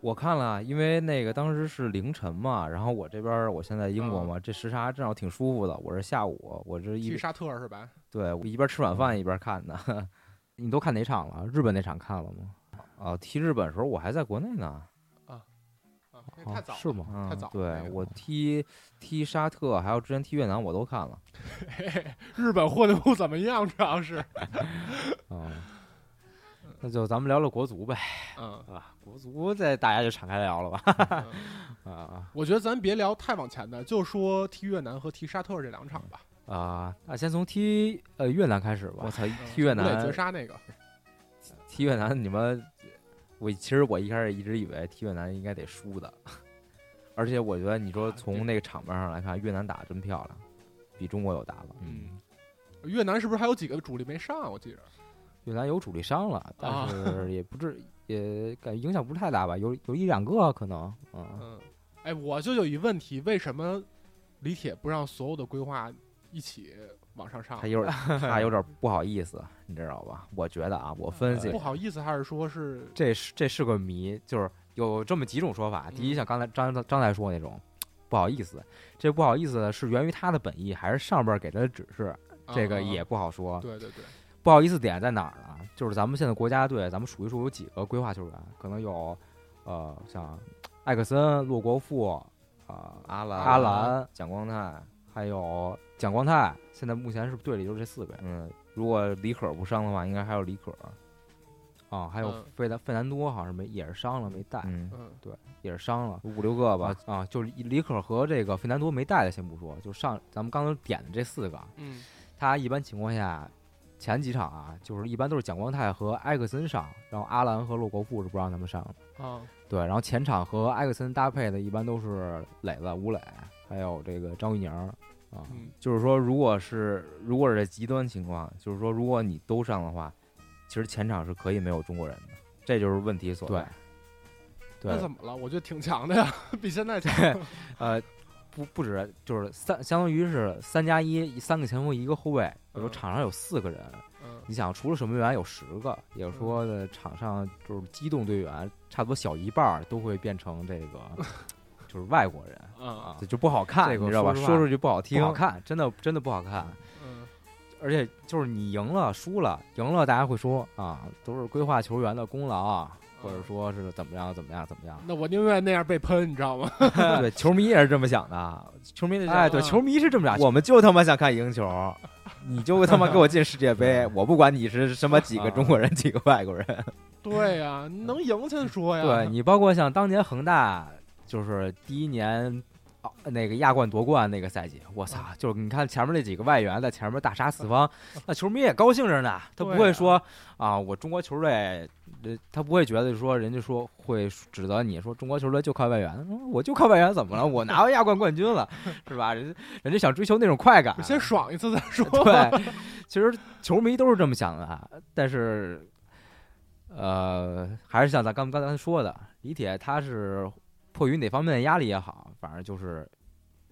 我看了，因为那个当时是凌晨嘛，然后我这边儿我现在英国嘛，这时差正好挺舒服的。我是下午，我这一去沙特是吧？对我一边吃晚饭一边看的。你都看哪场了？日本那场看了吗？啊，踢日本的时候我还在国内呢。太早了，是吗？嗯太早了对我踢踢沙特，还有之前踢越南我都看了。日本混的不怎么样，主要是，啊，那就咱们聊聊国足呗。嗯，啊，国足这大家就敞开聊了吧。嗯啊我觉得咱别聊太往前的，就说踢越南和踢沙特这两场吧。啊，那先从踢呃越南开始吧。我操，嗯踢越南绝杀那个，踢越南，你们，我其实我一开始一直以为踢越南应该得输的，而且我觉得你说啊从那个场面上来看，越南打的真漂亮，比中国有打了。嗯，越南是不是还有几个主力没上啊？我记着。越南有主力伤了，啊但是 也不至也感觉影响不是太大吧，有有一两个可能，嗯，嗯，哎，我就有一问题，为什么李铁不让所有的规划一起往上上他？有点 他有点不好意思，你知道吧？我觉得啊，我分析不好意思，还是说是这是这是个谜，就是有这么几种说法。第一，嗯像刚才张张才说那种不好意思，这不好意思是源于他的本意，还是上边给他的指示？这个啊也不好说。对对对，不好意思点在哪儿呢？就是咱们现在国家队，咱们数一数有几个规划球员，可能有呃像艾克森、洛国富、啊、阿兰阿兰、蒋光太，还有蒋光太。现在目前是队里就这四个人。嗯，如果李可不伤的话，应该还有李可。啊，还有嗯费南费南多好像是没也是伤了没带，嗯，嗯也是伤了。五六个吧啊。啊，就是李可和这个费南多没带的先不说，就上咱们刚刚点的这四个，嗯他一般情况下前几场啊，就是一般都是蒋光太和埃克森上，然后阿兰和洛国富是不让他们上的。啊对，然后前场和埃克森搭配的一般都是磊子、吴磊，还有这个张玉宁儿啊。嗯就是说，如果是如果是这极端情况，就是说，如果你都上的话，其实前场是可以没有中国人的，这就是问题所在。对那怎么了？我觉得挺强的呀，比现在强。呃，不不止，就是三，相当于是三加一，三个前锋一个后卫，比如嗯场上有四个人。嗯你想，除了守门员有十个，也就是说呢，场上就是机动队员，差不多小一半儿都会变成这个，就是外国人啊啊就不好看，这个你知道吧？说说出去不好听，不好看，真的真的不好看。嗯而且就是你赢了输了，赢了大家会说啊，都是规划球员的功劳啊，或者说是怎么样怎么样怎么样。那我宁愿那样被喷，你知道吗？对，球迷也是这么想的，球迷的哎，对，啊球迷是这么想，我们就他妈想看赢球，你就他妈给我进世界杯，我不管你是什么几个中国人，几个外国人。对呀，能赢才说呀。对你包括像当年恒大，就是第一年。哦那个亚冠夺冠那个赛季，我操！就是你看前面那几个外援在前面大杀四方，那球迷也高兴着呢。他不会说啊，我中国球队，呃他不会觉得说人家说会指责你说中国球队就靠外援，嗯我就靠外援怎么了？我拿到亚冠冠军了，是吧？人家人家想追求那种快感，先爽一次再说。对，其实球迷都是这么想的，啊但是，呃，还是像咱刚刚才说的，李铁他是迫于哪方面的压力也好，反正就是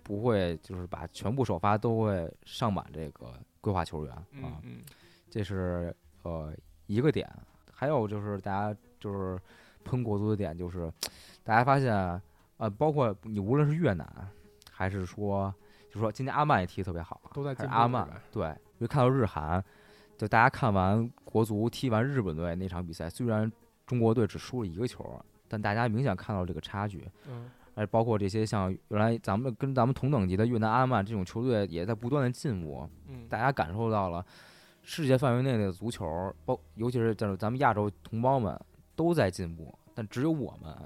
不会就是把全部首发都会上满这个规划球员啊，嗯嗯这是呃一个点。还有就是大家就是喷国足的点，就是大家发现呃，包括你无论是越南，还是说就说今天阿曼也踢得特别好，都在进阿曼对，就看到日韩，就大家看完国足踢完日本队那场比赛，虽然中国队只输了一个球，但大家明显看到这个差距。嗯而包括这些像原来咱们跟咱们同等级的越南阿曼这种球队，也在不断的进步。嗯，大家感受到了世界范围内的足球，包尤其是就是咱们亚洲同胞们都在进步，但只有我们，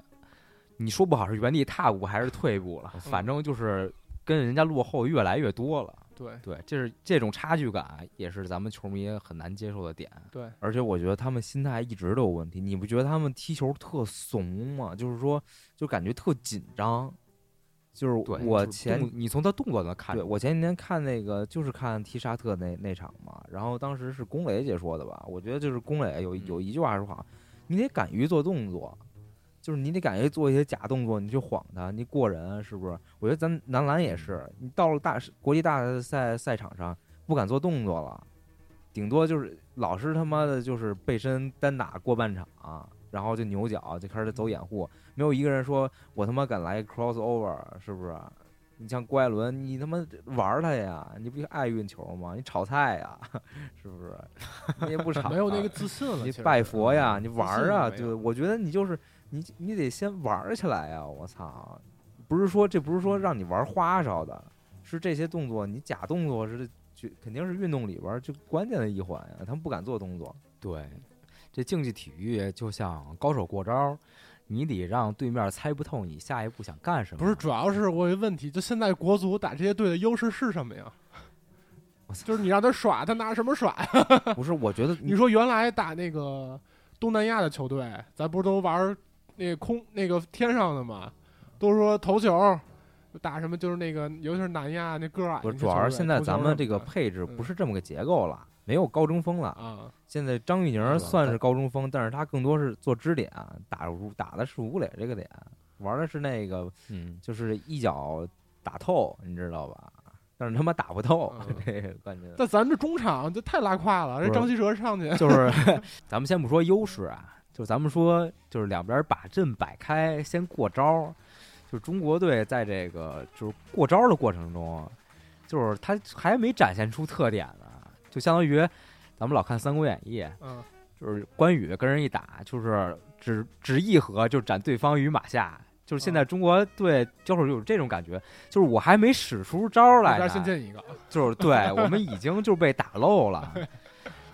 你说不好是原地踏步还是退步了，反正就是跟人家落后越来越多了。对对，这是这种差距感，也是咱们球迷很难接受的点。对，而且我觉得他们心态一直都有问题，你不觉得他们踢球特怂吗？就是说，就感觉特紧张。就是我前你从他动作能看对我前几天看那个就是看踢沙特那那场嘛，然后当时是龚磊解说的吧，我觉得就是龚磊有嗯有一句话说好，你得敢于做动作，就是你得敢于做一些假动作，你去晃他，你过人是不是？我觉得咱男篮也是，你到了大国际大赛赛场上不敢做动作了，顶多就是老是他妈的就是背身单打过半场、然后就扭脚就开始走掩护，没有一个人说我他妈敢来 cross over，是不是？你像郭艾伦，你他妈玩儿他呀？你不就爱运球吗？你炒菜呀，是不是？你也不 炒，没有那个自信了。你拜佛呀，你玩儿啊，就我觉得你就是你，你得先玩儿起来呀！我操，不是说这不是说让你玩花哨的，是这些动作，你假动作是就肯定是运动里边儿就关键的一环呀，他们不敢做动作。对，这竞技体育就像高手过招儿，你得让对面猜不透你下一步想干什么。不是，主要是我有一个问题，就现在国足打这些队的优势是什么呀？就是你让他耍，他拿什么耍呀？不是，我觉得你说原来打那个东南亚的球队，咱不是都玩那个空那个天上的嘛？都说投球打什么，就是那个，尤其是南亚那个儿矮不是，主要是现在咱们这个配置嗯不是这么个结构了，没有高中锋了。啊，现在张玉宁算是高中锋，但是他更多是做支点，打入打的是吴磊这个点，玩的是那个嗯，就是一脚打透，你知道吧？但是他妈打不透，嗯 这个关键。但咱这中场就太拉胯了，这张稀哲上去，就是 咱们先不说优势啊，就咱们说就是两边把阵摆开，先过招儿。就是中国队在这个就是过招儿的过程中，就是他还没展现出特点呢，就相当于咱们老看《三国演义》，嗯，就是关羽跟人一打，就是只只一合就斩对方于马下。就是现在中国队交手就有这种感觉，就是我还没使出招儿来呢，先进一个，就是对我们已经就被打漏了。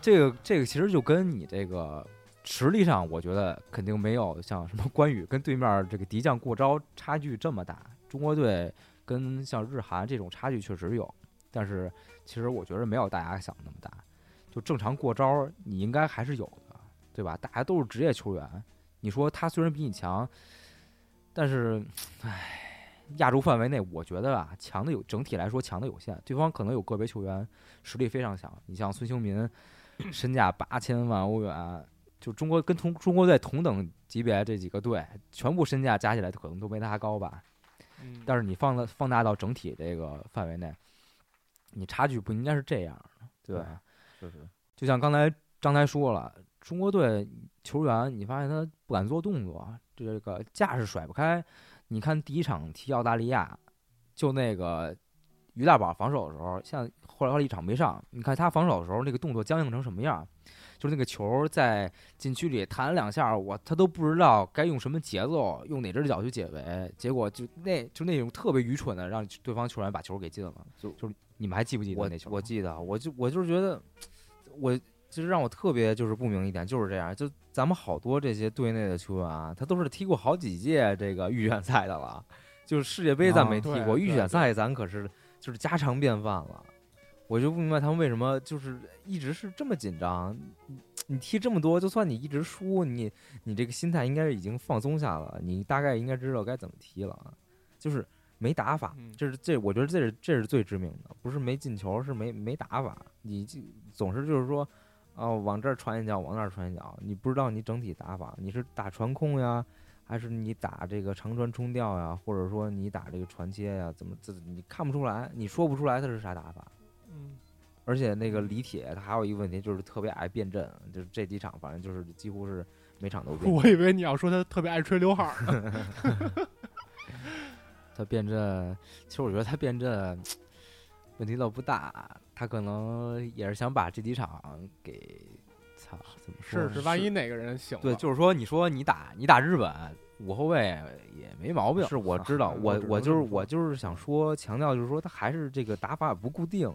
这个这个其实就跟你这个实力上，我觉得肯定没有像什么关羽跟对面这个敌将过招差距这么大。中国队跟像日韩这种差距确实有，但是其实我觉得没有大家想的那么大。就正常过招，你应该还是有的，对吧？大家都是职业球员，你说他虽然比你强，但是，唉，亚洲范围内，我觉得啊，强的有整体来说强的有限，对方可能有个别球员实力非常强。你像孙兴民，身价八千万欧元，就中国跟同中国队同等级别这几个队，全部身价加起来可能都没他高吧。嗯，但是你放到放大到整体这个范围内，你差距不应该是这样的，对吧？就是就像刚才张台说了，中国队球员，你发现他不敢做动作，这个架势甩不开。你看第一场踢澳大利亚，就那个于大宝防守的时候，像后来后来一场没上，你看他防守的时候那个动作僵硬成什么样？就是那个球在禁区里弹两下，我他都不知道该用什么节奏，用哪只脚去解围，结果就那就那种特别愚蠢的，让对方球员把球给进了。就就是你们还记不记得我那球？我记得，我就我就是觉得，我其实让我特别就是不明一点，就是这样，就咱们好多这些队内的球员啊，他都是踢过好几届这个预选赛的了，就是世界杯咱啊没踢过，预选赛咱可是就是家常便饭了。我就不明白他们为什么就是一直是这么紧张。你你踢这么多，就算你一直输，你你这个心态应该是已经放松下了，你大概应该知道该怎么踢了，就是没打法。嗯这是这，我觉得这是这是最致命的，不是没进球，是没没打法。你这总是就是说，哦，往这儿传一脚，往那儿传一脚，你不知道你整体打法，你是打传控呀，还是你打这个长传冲吊呀，或者说你打这个传切呀？怎么这你看不出来，你说不出来他是啥打法。嗯，而且那个李铁他还有一个问题，就是特别爱变阵，就是这几场反正就是几乎是每场都变。我以为你要说他特别爱吹刘海儿呢 他变阵，其实我觉得他变阵问题倒不大，他可能也是想把这几场给，操，怎么说呢？是是，万一哪个人醒了，对，就是说，你说你打你打日本五后卫也没毛病，是我知道，我我就是我就是想说强调，就是说他还是这个打法不固定，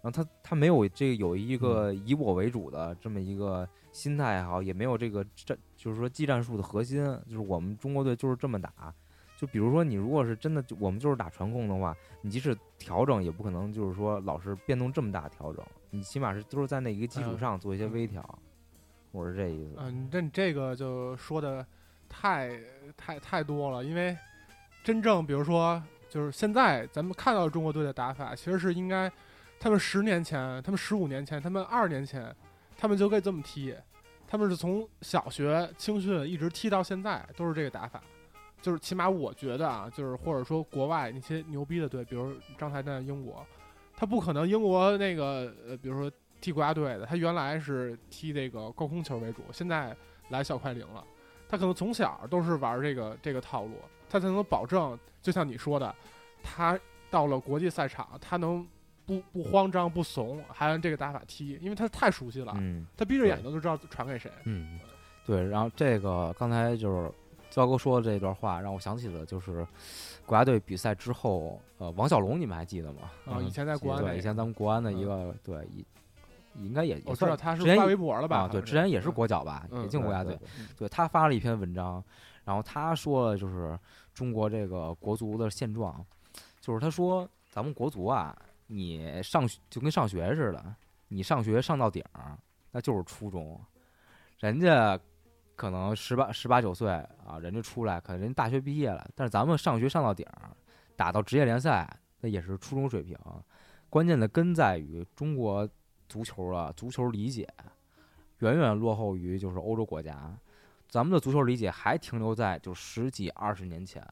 然后他他没有这个有一个以我为主的这么一个心态也好，也没有这个战就是说技战术的核心，就是我们中国队就是这么打。就比如说你如果是真的就我们就是打传控的话，你即使调整也不可能就是说老是变动这么大调整，你起码是都是在那一个基础嗯上做一些微调，我是这意思。嗯，这你这个就说的太太太多了，因为真正比如说，就是现在咱们看到中国队的打法，其实是应该他们十年前、他们十五年前、他们二十年前，他们就可以这么踢，他们是从小学青训一直踢到现在，都是这个打法。就是起码我觉得啊，就是或者说国外那些牛逼的队，比如刚才在英国，他不可能英国那个呃，比如说踢国家队的，他原来是踢这个高空球为主，现在来小快灵了。他可能从小都是玩这个这个套路，他才能保证，就像你说的，他到了国际赛场，他能不不慌张不怂，还按这个打法踢，因为他太熟悉了，嗯他闭着眼睛都知道传给谁。嗯，对。然后这个刚才就是焦哥说的这段话，让我想起了就是国家队比赛之后，呃，王小龙你们还记得吗？啊，以前在国安以前咱们国安的一个对一。应该也也我知道他是发微博了吧？啊，对，之前也是国脚吧，嗯也进国家队。对他发了一篇文章，然后他说了就是中国这个国足的现状，就是他说咱们国足啊，你上学就跟上学似的，你上学上到顶儿，那就是初中，人家可能十八十八九岁啊，人家出来可能人家大学毕业了，但是咱们上学上到顶儿，打到职业联赛，那也是初中水平。关键的根在于中国足球啊，足球理解远远落后于就是欧洲国家，咱们的足球理解还停留在就十几二十年前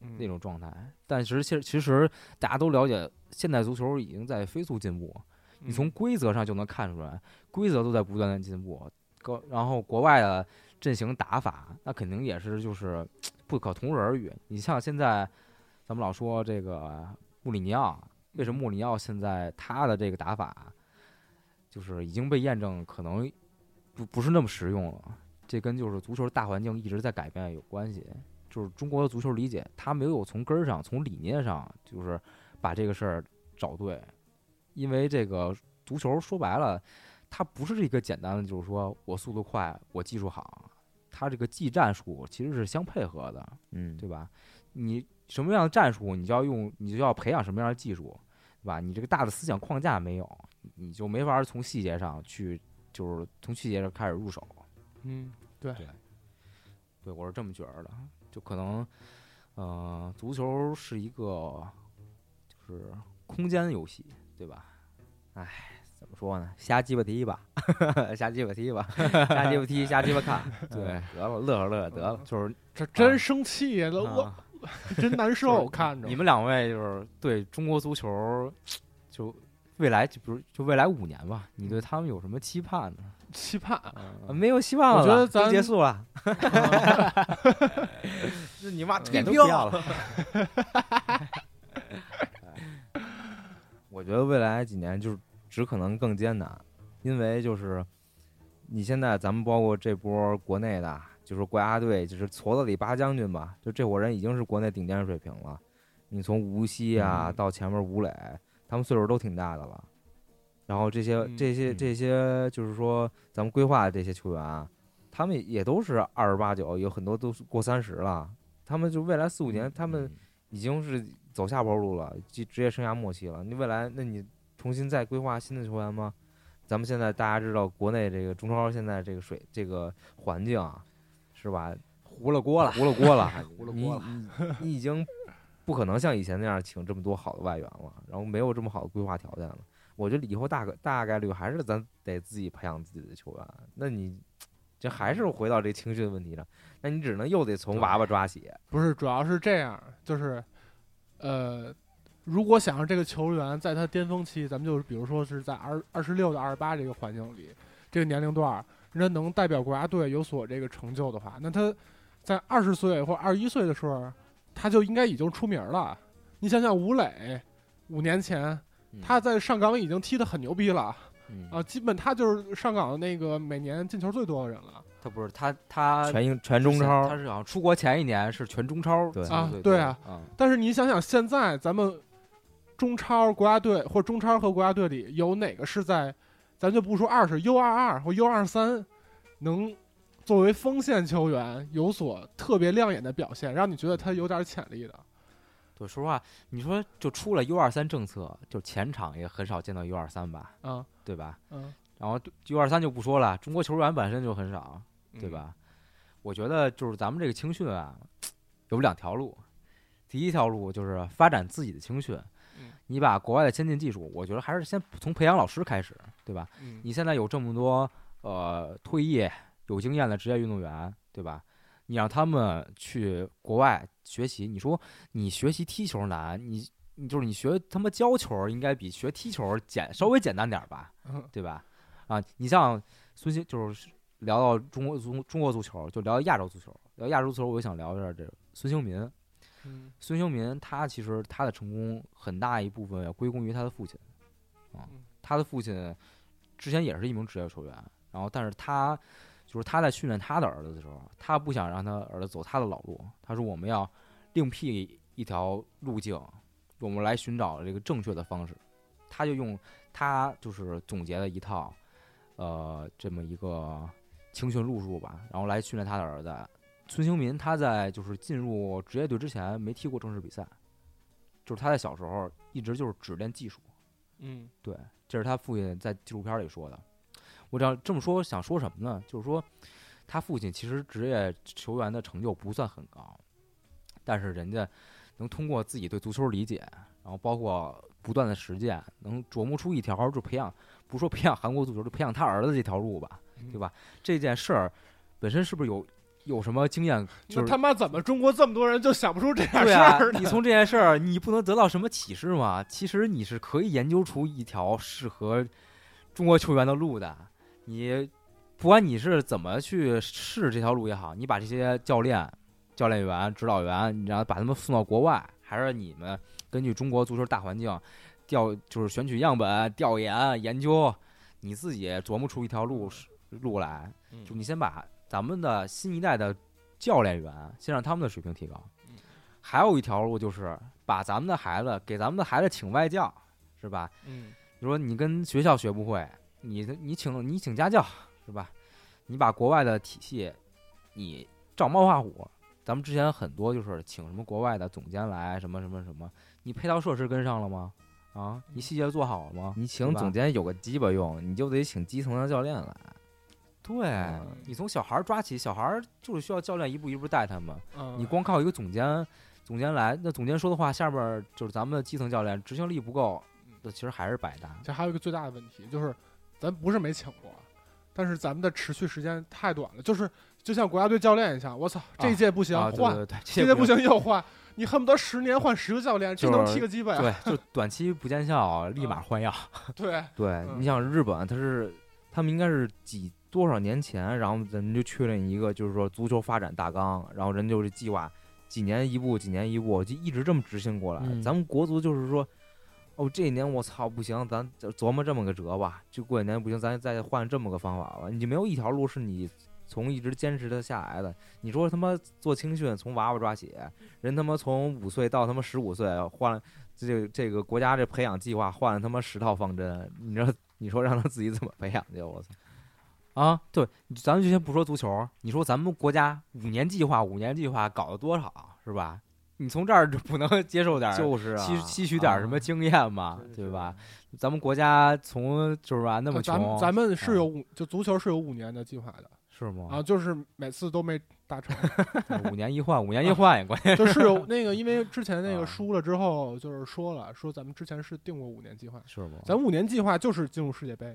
嗯那种状态。但是其实其实大家都了解，现代足球已经在飞速进步，你从嗯规则上就能看出来，规则都在不断的进步。高，然后国外的阵型打法，那肯定也是就是不可同日而语。你像现在咱们老说这个穆里尼奥，为什么穆里尼奥现在他的这个打法，就是已经被验证可能不不是那么实用了？这跟就是足球大环境一直在改变有关系。就是中国的足球理解，他没有从根儿上、从理念上，就是把这个事儿找对。因为这个足球说白了，它不是一个简单的，就是说我速度快，我技术好，它这个技战术其实是相配合的，嗯，对吧？你什么样的战术，你就要用，你就要培养什么样的技术，对吧？你这个大的思想框架没有，你就没法儿从细节上去，就是从细节上开始入手。嗯，对，对我是这么觉得的，就可能，呃，足球是一个就是空间游戏，对吧？哎，怎么说呢？瞎鸡巴踢吧，瞎鸡巴踢吧，瞎鸡巴踢，瞎鸡巴看，对，得了，乐呵乐呵得了，就是这真生气呀！我啊 真难受，看着你们两位就是对中国足球，就未来就比如就未来五年吧，你对他们有什么期盼呢？期盼。啊没有希望了，我觉得都咱结束了，这你妈脸都不要了。我觉得未来几年就是只可能更艰难，因为就是你现在咱们包括这波国内的，就是国家队，就是矬子里拔将军吧，就这伙人已经是国内顶尖水平了。你从无锡啊嗯到前面吴磊，他们岁数都挺大的了。然后这些嗯这些嗯这些就是说咱们规划的这些球员啊，他们也都是二十八九，有很多都过三十了。他们就未来四五年，他们已经是走下坡路了，职职业生涯末期了。你未来，那你重新再规划新的球员吗？咱们现在大家知道，国内这个中超现在这个水这个环境啊，是吧？糊了锅了，糊了锅了，糊了你锅了你你已经不可能像以前那样请这么多好的外援了，然后没有这么好的规划条件了。我觉得以后大概大概率还是咱得自己培养自己的球员。那你这还是回到这青训的问题上，那你只能又得从娃娃抓起。不是，主要是这样，就是，呃，如果想让这个球员在他巅峰期，咱们就是比如说是在二二十六到二十八这个环境里，这个年龄段儿，人家能代表国家队有所这个成就的话，那他在二十岁或二十一岁的时候，他就应该已经出名了。你想想吴磊，五年前嗯。他在上港已经踢得很牛逼了。嗯。啊，基本他就是上港那个每年进球最多的人了。他不是他他全英全中超，他是好像出国前一年是全中超对。啊对啊。啊，但是你想想，现在咱们中超国家队或者中超和国家队里有哪个是在，咱就不说二是 U 二二或 U 二三，能作为锋线球员有所特别亮眼的表现，让你觉得他有点潜力的？对，说实话，你说就出了 U 二三政策，就前场也很少见到 U 二三吧，嗯，对吧？嗯，然后 U 二三就不说了，中国球员本身就很少，对嗯？吧？我觉得就是咱们这个青训啊，有两条路。第一条路就是发展自己的青训嗯，你把国外的先进技术，我觉得还是先从培养老师开始，对吧？嗯你现在有这么多呃退役有经验的职业运动员，对吧？你让他们去国外学习，你说你学习踢球难，你你就是你学他妈教球应该比学踢球简稍微简单点儿吧，嗯对吧？啊，你像孙兴，就是聊到中国足中国足球，就聊亚洲足球，聊亚洲足球，我就想聊一下这个孙兴民。嗯孙兴民他其实他的成功很大一部分要归功于他的父亲，啊嗯，他的父亲之前也是一名职业球员，然后但是他就是他在训练他的儿子的时候，他不想让他儿子走他的老路，他说我们要另辟一条路径，我们来寻找这个正确的方式，他就用他就是总结了一套，呃，这么一个青训路数吧，然后来训练他的儿子。孙兴民他在就是进入职业队之前没踢过正式比赛，就是他在小时候一直就是只练技术。嗯对，这是他父亲在纪录片里说的。我这样这么说想说什么呢？就是说，他父亲其实职业球员的成就不算很高，但是人家能通过自己对足球理解，然后包括不断的实践，能琢磨出一条就培养，不说培养韩国足球，就培养他儿子这条路吧，嗯对吧？这件事儿本身是不是有有什么经验？就是他妈怎么中国这么多人就想不出这样事儿，你从这件事儿，你不能得到什么启示吗？其实你是可以研究出一条适合中国球员的路的。你不管你是怎么去试这条路也好，你把这些教练、教练员、指导员，你让把他们送到国外，还是你们根据中国足球大环境调，就是选取样本、调研、研究，你自己琢磨出一条路路来。嗯就你先把咱们的新一代的教练员，先让他们的水平提高。嗯还有一条路就是把咱们的孩子给咱们的孩子请外教，是吧？嗯你说你跟学校学不会，你你请你请家教，是吧？你把国外的体系，你照猫画虎。咱们之前很多就是请什么国外的总监来，什么什么什么，你配套设施跟上了吗？啊，你细节做好了吗？你请总监有个鸡巴用，你就得请基层的教练来。对嗯你从小孩儿抓起，小孩儿就是需要教练一步一步带他们。嗯，你光靠一个总监，总监来，那总监说的话，下边儿就是咱们的基层教练执行力不够，那其实还是白搭。这还有一个最大的问题就是，咱不是没请过，但是咱们的持续时间太短了。就是就像国家队教练一样，我操，这一届不行，换，这届不行又换，你恨不得十年换十个教练，这能就是踢个鸡巴呀？对，就短期不见效，立马换药。对，对嗯你想日本，他是他们应该是几多少年前，然后人就确认一个就是说足球发展大纲，然后人就是计划几年一步，几年一步，就一直这么执行过来。嗯咱们国足就是说，哦，这一年我操不行，咱就琢磨这么个辙吧，就过几年不行，咱再换这么个方法吧。你就没有一条路是你从一直坚持的下来的。你说他妈做青训从娃娃抓起，人他妈从五岁到他妈十五岁换了这这个国家这培养计划换了他妈十套方针，你说你说让他自己怎么培养去？我操！啊，对，咱们就先不说足球，你说咱们国家五年计划、五年计划搞了多少，是吧？你从这儿就不能 接受点儿就是啊，吸吸取点儿什么啊经验嘛，对对吧？咱们国家从就是吧那么咱们穷，咱们是啊有五，就足球是有五年的计划的是吗？啊，就是每次都没达成，五年一换，五年一换也关键。就是有那个，因为之前那啊个输了之后，就是说了，说咱们之前是定过五年计划，是吗？咱五年计划就是进入世界杯，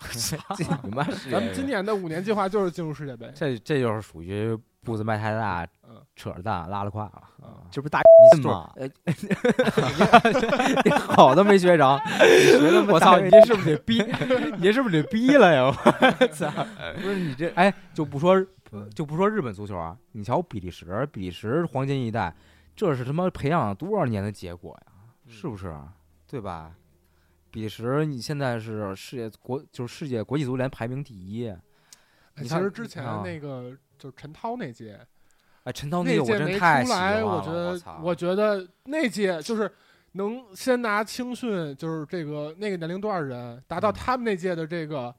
你妈咱们今年的五年计划就是进入世界杯，这这就是属于步子迈太大，嗯扯着蛋拉了胯了。啊，这不是大你嘛？呃，你好的没学着，你学的我操，你这是不是得逼？你这是不是得逼了呀？我操！不是你这，哎，就不说就不说日本足球啊，你瞧比利时，比利时黄金一代，这是他妈培养了多少年的结果呀？是不是？对吧？比利时，你现在是世界国，就是世界国际足联排名第一。哎你看其实之前啊那个就是陈涛那届，哎，陈涛那届我那届没真太喜出来，欢了，我觉得我觉得那届就是能先拿青训，就是这个那个年龄段人达到嗯他们那届的这个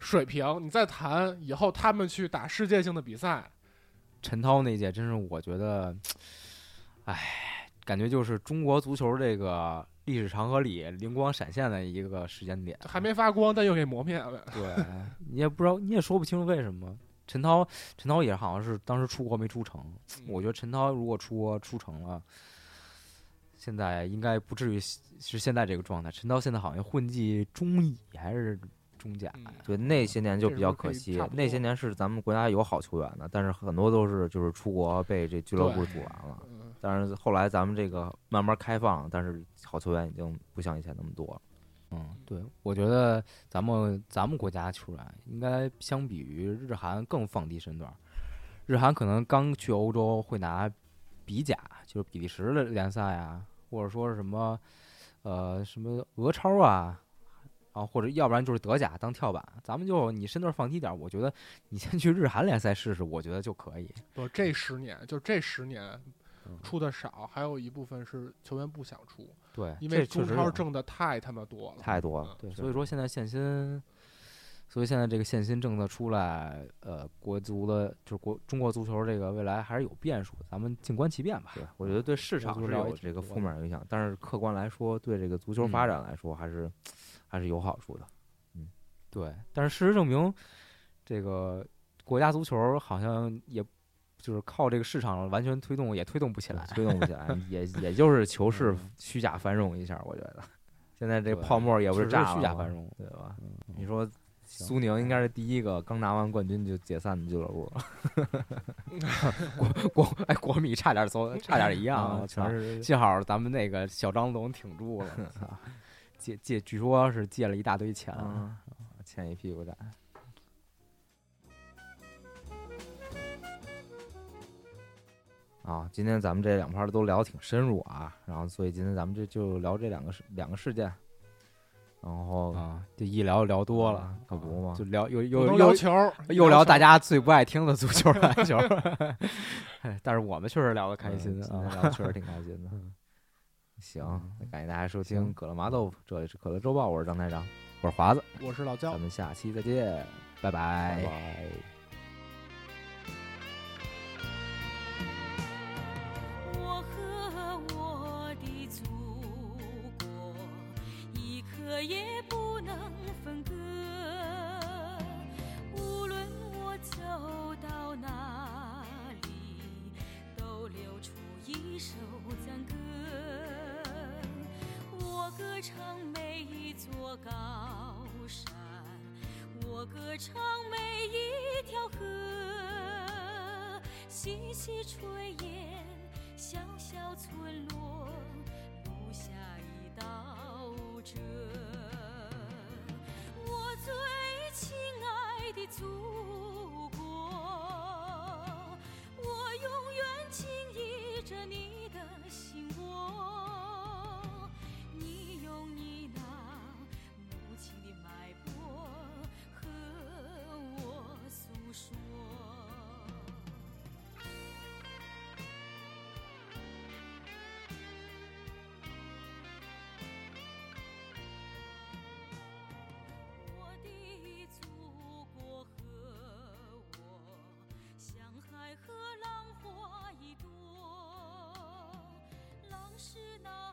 水平，你再谈以后他们去打世界性的比赛，陈涛那届真是我觉得，哎，感觉就是中国足球这个历史长河里灵光闪现的一个时间点。还没发光，但又给磨灭了。对你也不知道，你也说不清为什么。陈涛，陈涛也好像是当时出国没出成。我觉得陈涛如果出国出成了，现在应该不至于是现在这个状态。陈涛现在好像混迹中乙还是中甲。对，那些年就比较可惜那些年是咱们国家有好球员的，但是很多都是就是出国被这俱乐部对阻拦了。嗯，但是后来咱们这个慢慢开放，但是好球员已经不像以前那么多了。嗯，对，我觉得咱们咱们国家球员应该相比于日韩更放低身段儿。日韩可能刚去欧洲会拿比甲，就是比利时的联赛啊，或者说是什么呃什么俄超啊，啊或者要不然就是德甲当跳板。咱们就你身段放低点儿，我觉得你先去日韩联赛试试，我觉得就可以。不，这十年就这十年嗯出的少，还有一部分是球员不想出，对，因为中超挣的太他妈多了。太多了嗯，对，所以说现在限薪，所以现在这个限薪政策出来，呃，国足的就是国中国足球这个未来还是有变数，咱们静观其变吧。对，我觉得对市场是有这个负面影响，但是客观来说，对这个足球发嗯展来说还是还是有好处的。嗯对，但是事实证明，这个国家足球好像也就是靠这个市场完全推动，也推动不起来。推动不起来，也也就是求是嗯虚假繁荣一下，我觉得。现在这个泡沫也不确实炸了虚假繁荣对吧？嗯你说苏宁应该是第一个刚拿完冠军就解散的俱乐部，国国 哎，国米差点走，差点一样幸好咱们那个小张总挺住了，操借借，据说是借了一大堆钱。啊，欠一屁股债。啊，今天咱们这两盘儿都聊得挺深入啊，然后所以今天咱们这就聊这两个事两个事件，然后啊，这一聊聊多了，可不嘛就聊又不又又能聊球，又聊大家。最不爱听的足球篮球，哎 但是我们确实聊得开心啊。聊得确实挺开心的。行，感谢大家收听《可乐麻豆腐》，这里是可乐周报，我是张台长，我是华子，我是老焦咱，们下期再见，拜拜拜拜。也不能分割。无论我走到哪里，都流出一首赞歌。我歌唱每一座高山，我歌唱每一条河。细细炊烟，小小村落，爱是那。